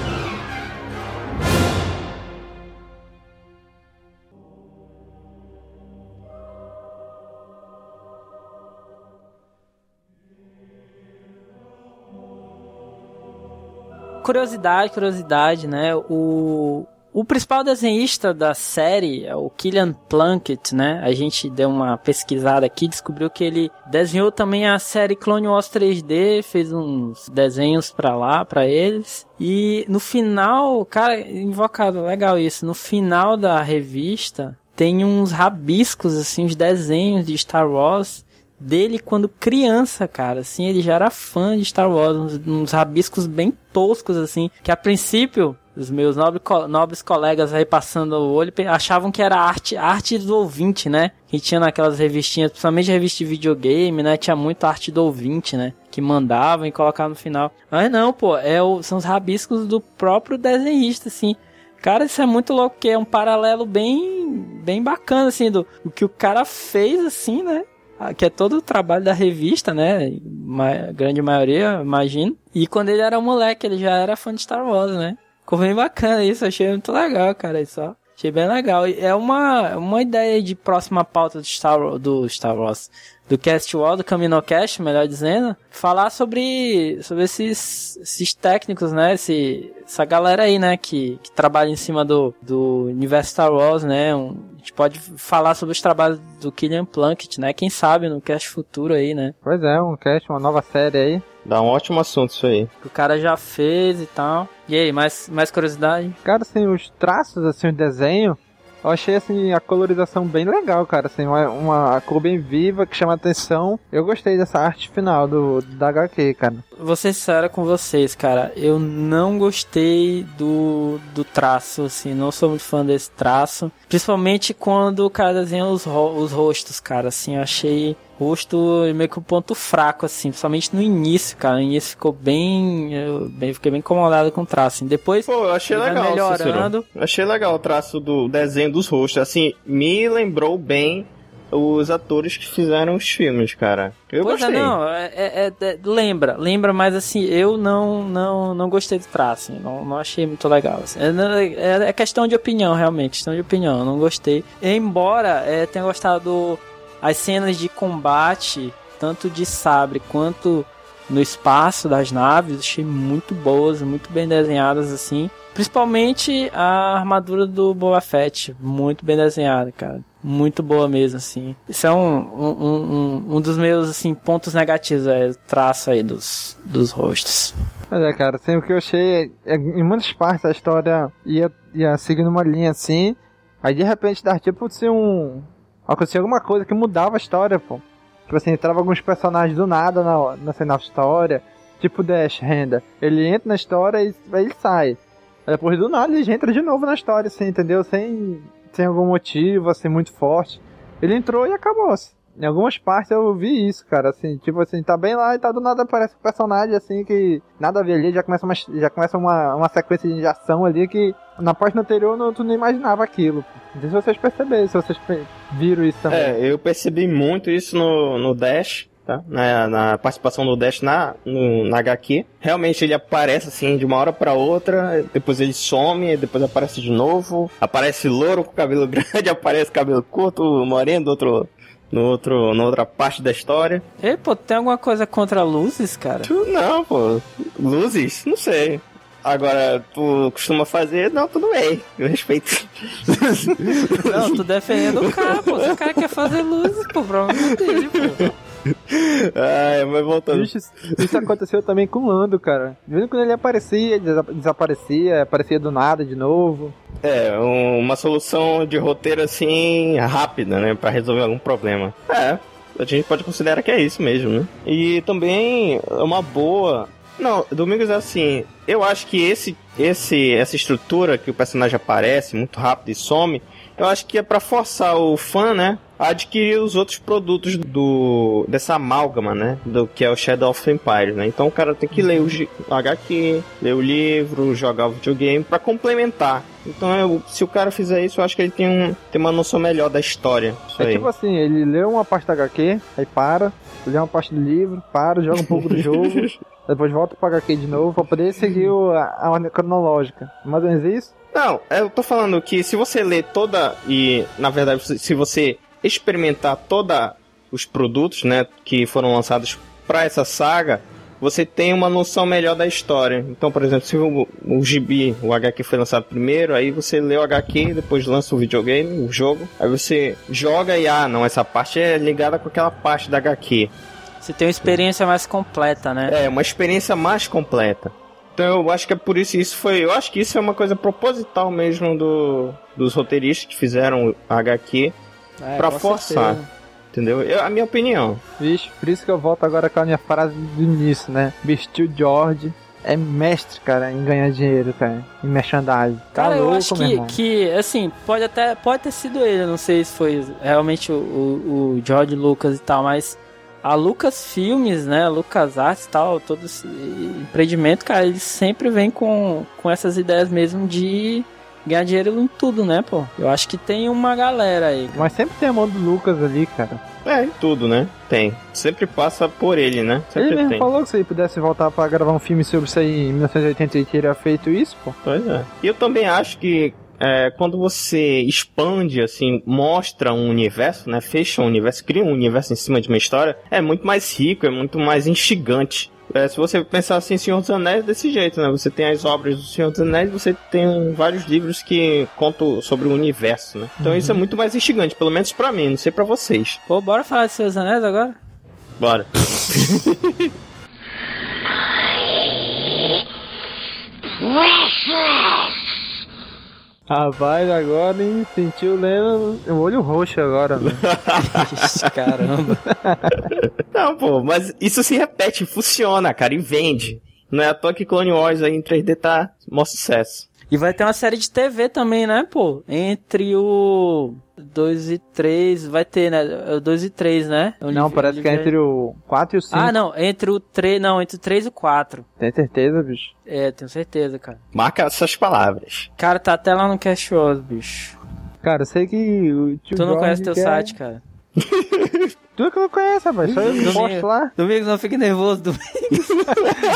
Curiosidade, curiosidade, né? O, o principal desenhista da série é o Killian Plunkett, né? A gente deu uma pesquisada aqui, descobriu que ele desenhou também a série Clone Wars 3D, fez uns desenhos pra lá, pra eles. E no final, cara, invocado, legal isso. No final da revista tem uns rabiscos, assim, uns desenhos de Star Wars dele quando criança, cara. Assim, ele já era fã de Star Wars, uns, uns rabiscos bem toscos, assim, que a princípio os meus nobre co- nobres colegas aí passando o olho achavam que era arte, arte do ouvinte, né? Que tinha naquelas revistinhas, principalmente revista de videogame, né? Tinha muito arte do ouvinte, né? Que mandavam e colocavam no final. Mas não, pô, é o, são os rabiscos do próprio desenhista, assim. Cara, isso é muito louco, que é um paralelo bem, bem bacana, assim, do o que o cara fez, assim, né? Ah, Que é todo o trabalho da revista, né? Ma grande maioria, imagino. E quando ele era moleque, ele já era fã de Star Wars, né? Ficou bem bacana isso, achei muito legal, cara, isso. Achei bem legal. É uma, uma ideia de próxima pauta do Star, do Star Wars, do Cast Wall, do Caminocast, melhor dizendo, falar sobre, sobre esses, esses técnicos, né, esse, essa galera aí, né, que, que trabalha em cima do, do universo Star Wars, né, um, a gente pode falar sobre os trabalhos do Killian Plunkett, né, quem sabe no cast futuro aí, né, Pois é, um cast, uma nova série aí. Dá um ótimo assunto isso aí. que o cara já fez e tal. E aí, mais, mais curiosidade? Cara, assim, os traços, assim, o desenho, eu achei, assim, a colorização bem legal, cara, assim, uma, uma cor bem viva que chama atenção. Eu gostei dessa arte final do, da HQ, cara. Vou ser sincero com vocês, cara. Eu não gostei do, do traço, assim. Não sou muito fã desse traço. Principalmente quando o cara desenha os, ro- os rostos, cara. Assim, eu achei rosto meio que um ponto fraco, assim. Principalmente no início, cara. No início ficou bem. Eu bem, fiquei bem incomodado com o traço. Assim. Depois. Pô, eu achei legal, melhorando. Cícero. Achei legal o traço do desenho dos rostos. Assim, me lembrou bem os atores que fizeram os filmes, cara. Eu pois gostei. é, não, é, é- é- lembra, lembra, mas assim, eu não não, não gostei do traço, assim, não, não achei muito legal. assim. É, é- é questão de opinião, realmente, questão de opinião, eu não gostei. Embora é, tenha gostado as cenas de combate, tanto de sabre quanto no espaço das naves, achei muito boas, muito bem desenhadas assim. Principalmente a armadura do Boba Fett, muito bem desenhada, cara. Muito boa mesmo, assim. Isso é um, um, um, um dos meus, assim, pontos negativos, é traço aí dos, dos rostos. Mas é, cara, assim, o que eu achei, é, em muitas partes a história ia, ia seguindo uma linha assim, aí de repente dava tipo de ser um... Acontecia alguma coisa que mudava a história, pô. Tipo assim, entrava alguns personagens do nada na, nessa nova história, tipo Dash, Renda. Ele entra na história e ele sai. Aí depois do nada ele entra de novo na história, assim, entendeu? Sem, sem algum motivo, assim, muito forte. Ele entrou e acabou. Em algumas partes eu vi isso, cara, assim, tipo assim, tá bem lá e tá do nada aparece um personagem assim que nada a ver ali, já começa uma, já começa uma, uma sequência de ação ali que na página anterior não, tu não imaginava aquilo. Não sei se vocês perceberam, se vocês viram isso também. É, eu percebi muito isso no, no Dash. tá? Na, na participação do Dash na, no, na HQ. Realmente ele aparece assim de uma hora para outra, depois ele some, depois aparece de novo. Aparece louro com cabelo grande, aparece cabelo curto, moreno, do outro no outro, na outra parte da história. Ei, pô, tem alguma coisa contra luzes, cara? Tu, não, pô. Luzes? Não sei. Agora, tu costuma fazer, não, tudo bem. Eu respeito. Não, tu defendendo o cara, pô. Se o cara quer fazer luzes, pô, problema dele, pô. Ai, mas voltando. Bicho, isso aconteceu também com o Lando, cara. De vez em quando ele aparecia, desa- desaparecia, aparecia do nada de novo. É, um- uma solução de roteiro assim, rápida, né? Pra resolver algum problema. É, a gente pode considerar que é isso mesmo, né? E também é uma boa. Não, Domingos é assim. Eu acho que esse, esse, essa estrutura que o personagem aparece muito rápido e some, eu acho que é pra forçar o fã, né? Adquirir os outros produtos do dessa amálgama, né? Do que é o Shadow of the Empire, né? Então o cara tem que ler o HQ, ler o livro, jogar o videogame pra complementar. Então eu- se o cara fizer isso, eu acho que ele tem, um, tem uma noção melhor da história. É aí. tipo assim, ele lê uma parte da HQ, aí para, lê uma parte do livro, para, joga um pouco do jogo, depois volta pra HQ de novo pra poder seguir a, ordem cronológica. Mais ou menos isso? Não, eu tô falando que se você ler toda e, na verdade, se você experimentar toda os produtos, né, que foram lançados pra essa saga, você tem uma noção melhor da história. Então, por exemplo, se o, o gibi, o HQ foi lançado primeiro, aí você lê o HQ, depois lança o videogame, o jogo, aí você joga e, ah, não, essa parte é ligada com aquela parte da HQ. Você tem uma experiência mais completa, né? É, uma experiência mais completa. Então eu acho que é por isso isso foi. Eu acho que isso é uma coisa proposital mesmo do, dos roteiristas que fizeram a HQ, É, pra forçar. certeza. entendeu? Eu- a minha opinião. Vixe, por isso que eu volto agora com a minha frase do início, né? Tio George é mestre, cara, em ganhar dinheiro, cara, em merchandising. Tá Cara, eu louco, acho meu que, que, assim, pode até pode ter sido ele, eu não sei se foi realmente o, o, o George Lucas e tal, mas a Lucas Filmes, né, Lucas Arts e tal, todo esse empreendimento, cara, eles sempre vem com, com essas ideias mesmo de ganhar dinheiro em tudo, né, pô? Eu acho que tem uma galera aí. cara. Mas sempre tem a mão do Lucas ali, cara. É, em tudo, né? Tem. Sempre passa por ele, né? Ele Sempre mesmo tem. falou que se ele pudesse voltar pra gravar um filme sobre isso aí em 1988, teria feito isso, pô. Pois é. E eu também acho que é, quando você expande, assim, mostra um universo, né? Fecha um universo, cria um universo em cima de uma história, é muito mais rico, é muito mais instigante. É, se você pensar assim, Senhor dos Anéis, desse jeito, né? Você tem as obras do Senhor dos Anéis, você tem vários livros que contam sobre o universo, né? Então isso é muito mais instigante, pelo menos pra mim, não sei pra vocês. Pô, bora falar de Seus Anéis agora? Bora. Rapaz, agora hein, sentiu lendo o olho roxo agora, né? Ixi, Caramba. Não, pô, mas isso se repete, funciona, cara, e vende. Não é à toa que Clone Wars aí em 3D tá maior sucesso. E vai ter uma série de TV também, né, pô? Entre o 2 e 3, vai ter, né? O 2 e 3, né? Não, parece que é entre o 4 e o 5. Ah, não, entre o 3, não, entre o 3 e o 4. Tem certeza, bicho? É, tenho certeza, cara. Marca essas palavras. Cara, tá até lá no Cash Wars, bicho. Cara, eu sei que o tio Tu não George conhece teu quer- site, cara. Tu que não conhece, rapaz. Só eu Domingo. posto lá. Domingos, não fique nervoso, Domingos.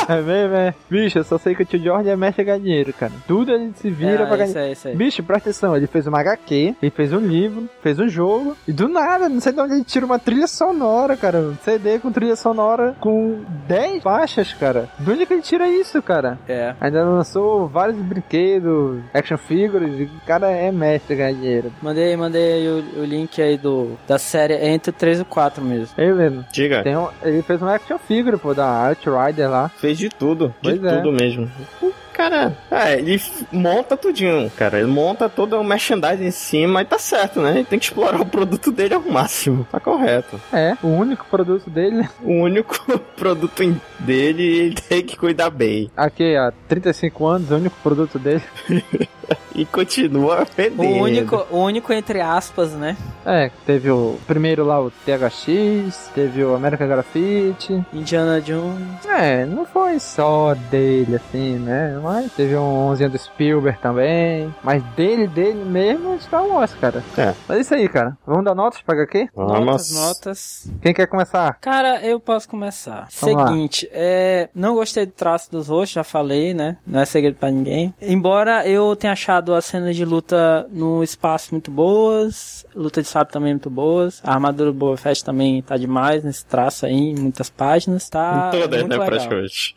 É mesmo, é. Bicho, eu só sei que o tio George é mestre ganhar dinheiro, cara. Tudo ele se vira É, pra ganhar isso aí, isso aí. Bicho, presta atenção, ele fez uma HQ, ele fez um livro, fez um jogo, e do nada, não sei de onde ele tira uma trilha sonora, cara. Um CD com trilha sonora com 10 faixas, cara. De onde que ele tira isso, cara? É. Ainda lançou vários brinquedos, action figures, e o cara é mestre ganhar dinheiro. Mandei, mandei aí o, o link aí do, da série entre o 3 e o 4 mesmo. Ei, velho, Diga. tem um, ele fez uma action figure, pô, da Art Rider lá. Fez de tudo. De Pois é. tudo mesmo. O cara. É, ele monta tudinho, cara. Ele monta todo o merchandising em cima e tá certo, né? Ele tem que explorar o produto dele ao máximo. Tá correto. É, o único produto dele, O único produto dele ele tem que cuidar bem. aqui há 35 anos, o único produto dele. e continua O vendendo. único, o único entre aspas, né? É, teve o primeiro lá, o THX, teve o American Graffiti. Indiana Jones. É, não foi só dele, assim, né? Mas teve um onzinho do Spielberg também. Mas dele, dele mesmo, é Star Wars, cara. É. Mas é isso aí, cara. Vamos dar notas pra HQ? Vamos. Notas, notas. Quem quer começar? Cara, eu posso começar. Vamos lá. Seguinte, é, não gostei do traço dos rostos, já falei, né? Não é segredo pra ninguém. Embora eu tenha achado as cenas de luta no espaço muito boas, luta de sabre também muito boas, a armadura do Boba Fett também tá demais nesse traço aí, em muitas páginas, tá Todas, muito né, legal. praticamente.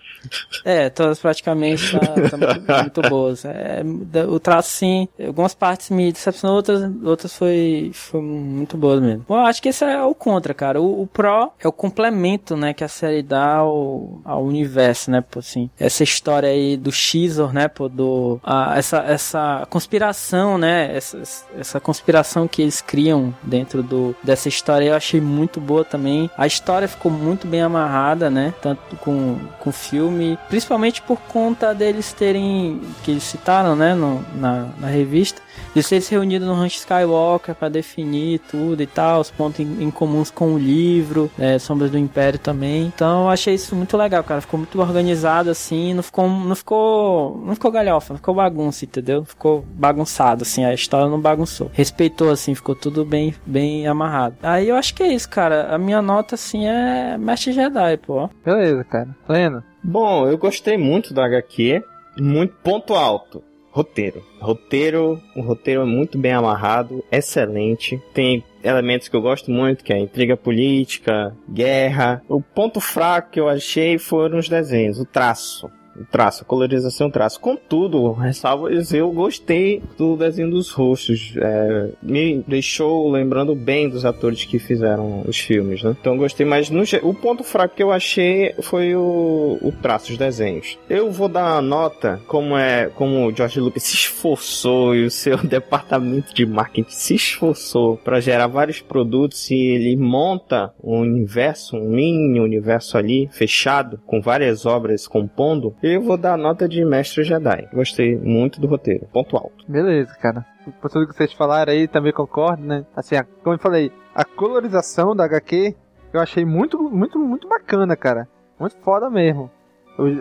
É, todas praticamente tá, tá muito, muito boas. É, o traço, sim, algumas partes me decepcionou, outras, outras foi, foi muito boas mesmo. Bom, acho que esse é o contra, cara. O, o Pro é o complemento, né, que a série dá ao, ao universo, né, pô, assim. Essa história aí do Xor, né, pô, do, a, essa, essa conspiração, né, essa, essa conspiração que eles criam dentro do, dessa história eu achei muito boa também. A história ficou muito bem amarrada, né, tanto com, com o filme, principalmente por conta deles terem, que eles citaram, né, no, na, na revista, de ter se reunido no Rancho Skywalker para definir tudo e tal, os pontos em, em comuns com o livro, é, Sombras do Império também. Então eu achei isso muito legal, cara. Ficou muito organizado assim, não ficou, não ficou, não ficou galhofa, não ficou bagunça, entendeu? Ficou bagunçado assim, a história não bagunçou. Respeitou assim, ficou tudo bem, bem amarrado. Aí eu acho que é isso, cara. A minha nota assim é Mestre Jedi, pô. Beleza, cara. Leno. Bom, eu gostei muito da HQ. Muito ponto alto. Roteiro. Roteiro, o roteiro é muito bem amarrado, excelente. Tem elementos que eu gosto muito, que é intriga política, guerra. O ponto fraco que eu achei foram os desenhos, o traço. Traço, colorização, traço. Contudo, ressalvas, eu gostei do desenho dos rostos. É, me deixou lembrando bem dos atores que fizeram os filmes, né? Então gostei, mas no o ponto fraco que eu achei foi o, o traço, os desenhos. Eu vou dar uma nota, como é, como o George Lucas se esforçou e o seu departamento de marketing se esforçou para gerar vários produtos e ele monta um universo, um mini universo ali fechado com várias obras compondo. Eu vou dar nota de Mestre Jedi. Gostei muito do roteiro. Ponto alto. Beleza, cara. Por tudo que vocês falaram aí, também concordo, né? Assim, como eu falei, a colorização da HQ eu achei muito, muito, muito bacana, cara. Muito foda mesmo.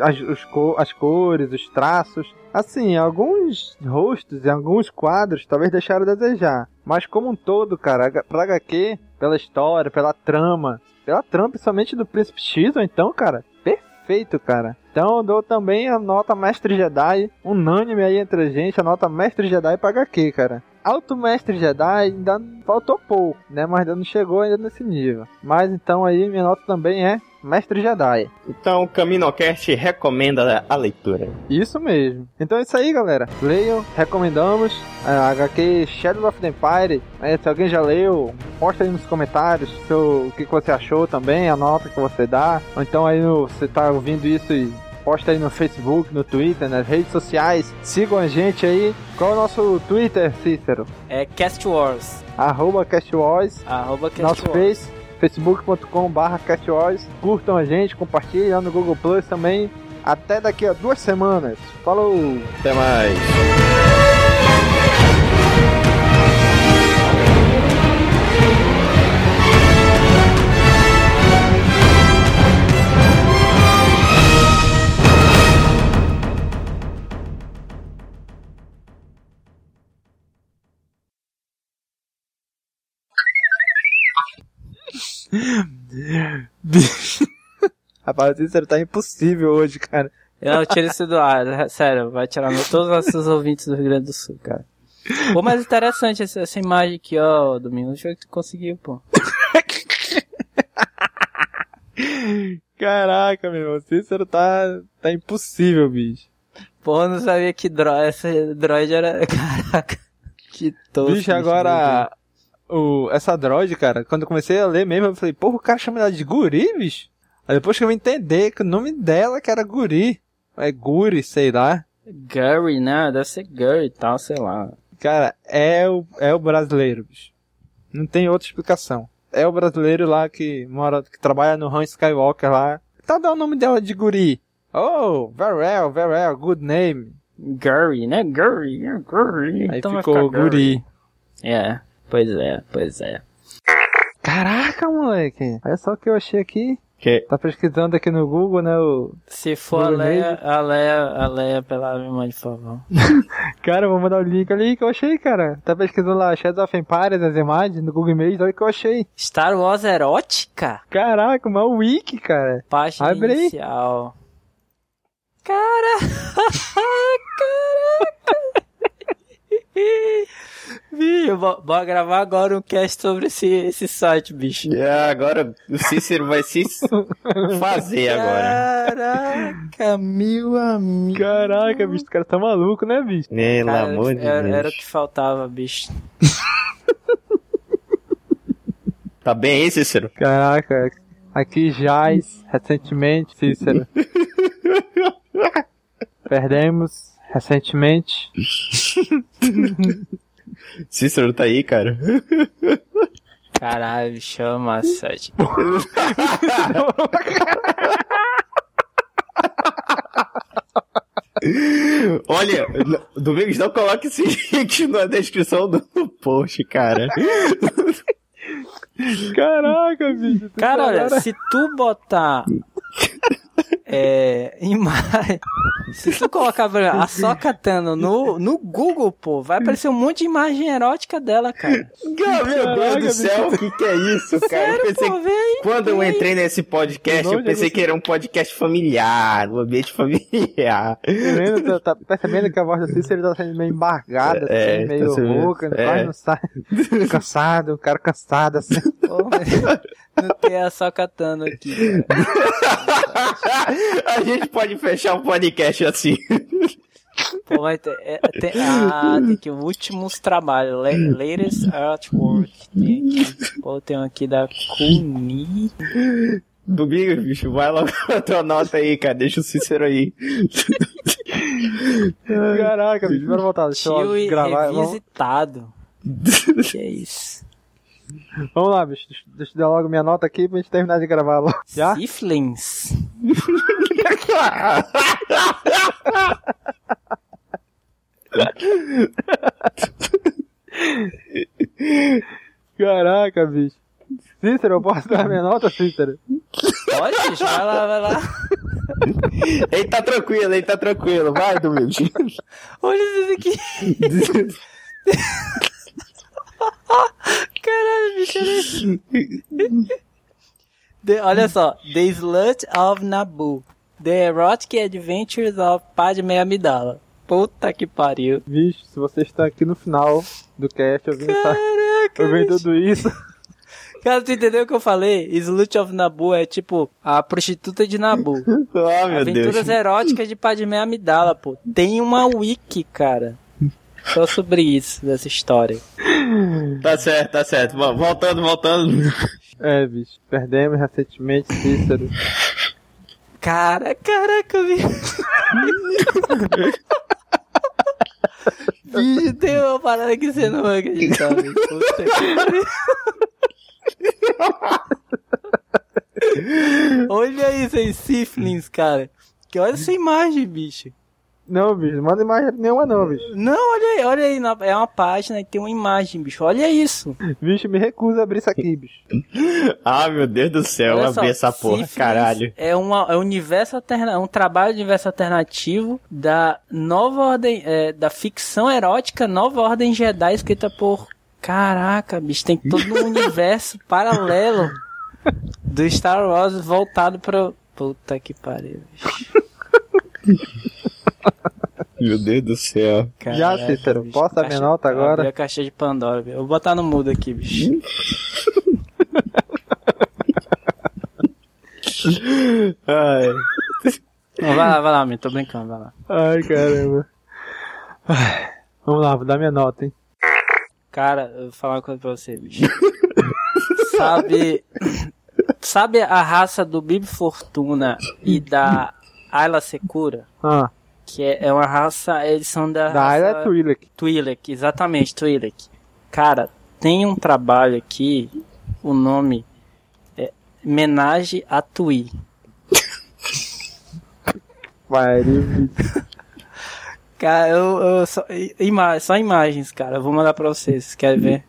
As, os as cores, os traços. Assim, alguns rostos e alguns quadros talvez deixaram a desejar. Mas como um todo, cara, pra HQ, pela história, pela trama, pela trama principalmente do Príncipe X, então, cara, perfeito, cara. Então eu dou também a nota Mestre Jedi, unânime aí entre a gente, a nota Mestre Jedi pra HQ, cara. Alto Mestre Jedi ainda faltou pouco, né? Mas ainda não chegou ainda nesse nível. Mas então aí minha nota também é Mestre Jedi. Então, o Caminocast recomenda a leitura. Isso mesmo. Então é isso aí, galera. Leiam, recomendamos a HQ Shadow of the Empire. né? se alguém já leu, posta aí nos comentários seu, o que, que você achou também, a nota que você dá. Ou então aí no, você tá ouvindo isso e posta aí no Facebook, no Twitter, nas redes sociais. Sigam a gente aí. Qual é o nosso Twitter, Cícero? É Cast Wars. Arroba CastWars. Arroba Cast Nosso Wars. Face, facebook.com barra CastWars. Curtam a gente, compartilhem lá no Google Plus também. Até daqui a duas semanas. Falou! Até mais. Rapaz, o Cícero tá impossível hoje, cara. Eu tirei isso do ar, é sério, vai tirar meu- todos os nossos ouvintes do Rio Grande do Sul, cara. Pô, mas interessante essa, essa imagem aqui, ó, Domingo. Foi que tu conseguiu, pô? Caraca, meu irmão, o Cícero tá, tá impossível, bicho. Pô, eu não sabia que dro essa droid era. Caraca. Que tosco. bicho, agora, o, essa droid, cara, quando eu comecei a ler mesmo, eu falei, porra, o cara chama ela de guri, bicho? Aí depois que eu entender que o nome dela que era guri. É guri, sei lá. Gary, né? Deve ser Gary e tal, sei lá. Cara, é o, é o brasileiro, bicho. Não tem outra explicação. É o brasileiro lá que mora, que trabalha no Han Skywalker lá. Tá dando o nome dela de guri. Oh, very well, very well, good name. Gurry, né? Gurry, Gurry. Aí Então ficou guri. É, pois é, pois é. Caraca, moleque. Olha só o que eu achei aqui. Que... Tá pesquisando aqui no Google, né? O... Se for a Leia, a Leia, a Leia pela me mande, por favor. Cara, vou mandar o link ali que eu achei, cara. Tá pesquisando lá Shadow of Empires, as imagens no Google Images, olha o que eu achei. Star Wars erótica? Caraca, uma wiki, cara. Página Abre aí. inicial. Cara... Caraca! Bicho, bo- bora gravar agora um cast sobre esse, esse site, bicho. É, agora o Cícero vai se fazer agora. Caraca, meu amigo. Caraca, bicho, o cara tá maluco, né, bicho? Pelo Cara, amor de era, Deus. era o que faltava, bicho. Tá bem aí, Cícero? Caraca, aqui jaz recentemente, Cícero. Perdemos recentemente. Cícero tá aí, cara. Caralho, chama site. Olha, Domingos, não coloque esse link na descrição do post, cara. Caraca, bicho. Cara, agora- se tu botar. É. Imagem. Se tu colocar a Sokatano no, no Google, pô, vai aparecer um monte de imagem erótica dela, cara. Meu Deus do céu, o que, que é isso, cara? eu Sério, pensei pô, vem. Quando eu vem aí. entrei nesse podcast, eu pensei que era um podcast familiar, um ambiente familiar. Tá vendo? Tá, tá percebendo que a voz do Cícero tá sendo meio embargada, É, assim, tá meio sendo- rouca, é. quase não sai. Cansado, um cara cansado, assim. Pô, não tem a Sokatano aqui, cara. A gente pode fechar um podcast assim. Pô, mas tem, é, tem, ah, tem aqui últimos trabalhos. La- latest artwork. Tem aqui. Pô, tem um aqui da Kuni. Domingo, bicho, vai logo com a tua nota aí, cara. Deixa o Cícero aí. Caraca, bicho, bora voltar, deixa eu e gravar. Vamos, revisitado. que é isso? Vamos lá, bicho, deixa, eu dar logo minha nota aqui pra gente terminar de gravar logo. Já? Siflins. Caraca, bicho. Cícero, eu posso dar minha nota, Cícero? Pode, bicho, vai lá, vai lá. Ele tá tranquilo, ele tá tranquilo. Vai, Domingo. Olha isso aqui. Caralho, bicho, olha isso. The- olha só. The Slut of Naboo. The Erotic Adventures of Padme Amidala. Puta que pariu. Bicho, se você está aqui no final do cast ouvindo, essa- Caraca, ouvindo bicho. tudo isso, Cara, tu entendeu o que eu falei? Slut of Naboo é tipo a prostituta de Naboo. Oh, meu Aventuras Deus. eróticas de Padme Amidala, pô. Tem uma wiki, cara. Só sobre isso, dessa história. Tá certo, tá certo. Vol- Voltando, voltando. é, bicho, perdemos recentemente, Cícero. Cara, caraca, bicho. Bicho, tem uma parada que você não vai acreditar, bicho. Puta que. Olha isso aí, Siflins, cara. Que olha essa imagem, bicho. Não, bicho, não manda imagem nenhuma não, bicho. Não, olha aí, olha aí. É uma página e tem uma imagem, bicho. Olha isso. Bicho, me recusa a abrir isso aqui, bicho. Ah, meu Deus do céu, Olha só, essa porra, caralho. É, uma, é um universo alterna, é um trabalho de universo alternativo da nova ordem, é, da ficção erótica Nova Ordem Jedi, escrita por. Caraca, bicho, tem todo um universo paralelo do Star Wars voltado pro. Puta que pariu, bicho. Meu Deus do céu. Já, Cícero, bicho, posso dar minha nota agora? Abri a caixa de Pandora, bicho. Eu vou botar no mudo aqui, bicho. Ai. Não, vai lá, vai lá, meu, tô brincando, vai lá. Ai, caramba. Ai, Vamos lá, vou dar minha nota, hein. Cara, eu vou falar uma coisa pra você, bicho. sabe. Sabe a raça do Bibi Fortuna e da Ayla Secura? Ah, Que é, é uma raça. Eles são da. da raça é Twi'lek. Twi'lek, exatamente, Twi'lek. Cara, tem um trabalho aqui, o nome é Menage a Tui. Cara, eu, eu só, ima só imagens, cara. Eu vou mandar pra vocês. Vocês querem ver?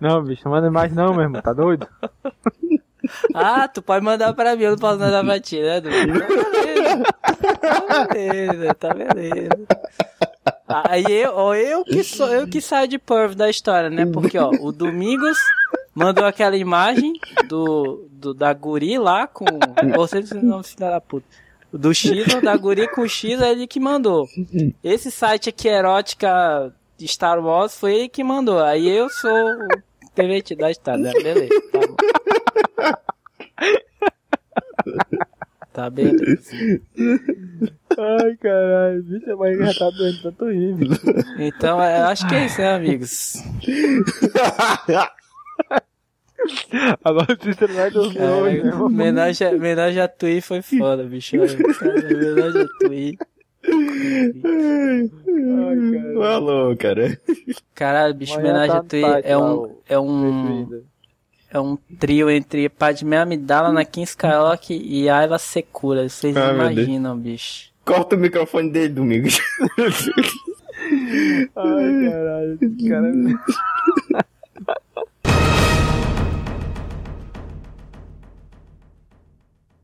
Não, bicho, não manda mais não, meu irmão. Tá doido? Ah, tu pode mandar pra mim, eu não posso mandar pra ti, né, Dudu? Tá beleza, tá beleza. Aí eu, ó, eu que sou, eu que saio de perv da história, né? Porque, ó, o Domingos mandou aquela imagem do, do da guri lá com. Você não filha da puta. Do X, da guri com X, é ele que mandou. Esse site aqui, erótica Star Wars, foi ele que mandou. Aí eu sou o pervertido da história, né? Beleza, tá bom. Tá beleza. Ai, caralho. Bicho, a barriga já tá doendo, tanto rir, bicho. Então, eu acho que é isso, né, amigos? Agora o meu Cara, irmão. homenagem, homenagem a Tui foi foda, bicho. Homenagem a Tui. Falou, cara. Caralho, bicho, homenagem tá a Tui é lá, um, é um, é um trio entre Padme Amidala, Anakin Skywalker e Ayla Secura. Vocês Ah, imaginam, bicho. Corta o microfone dele, Domingos. Ai, caralho. Esse cara...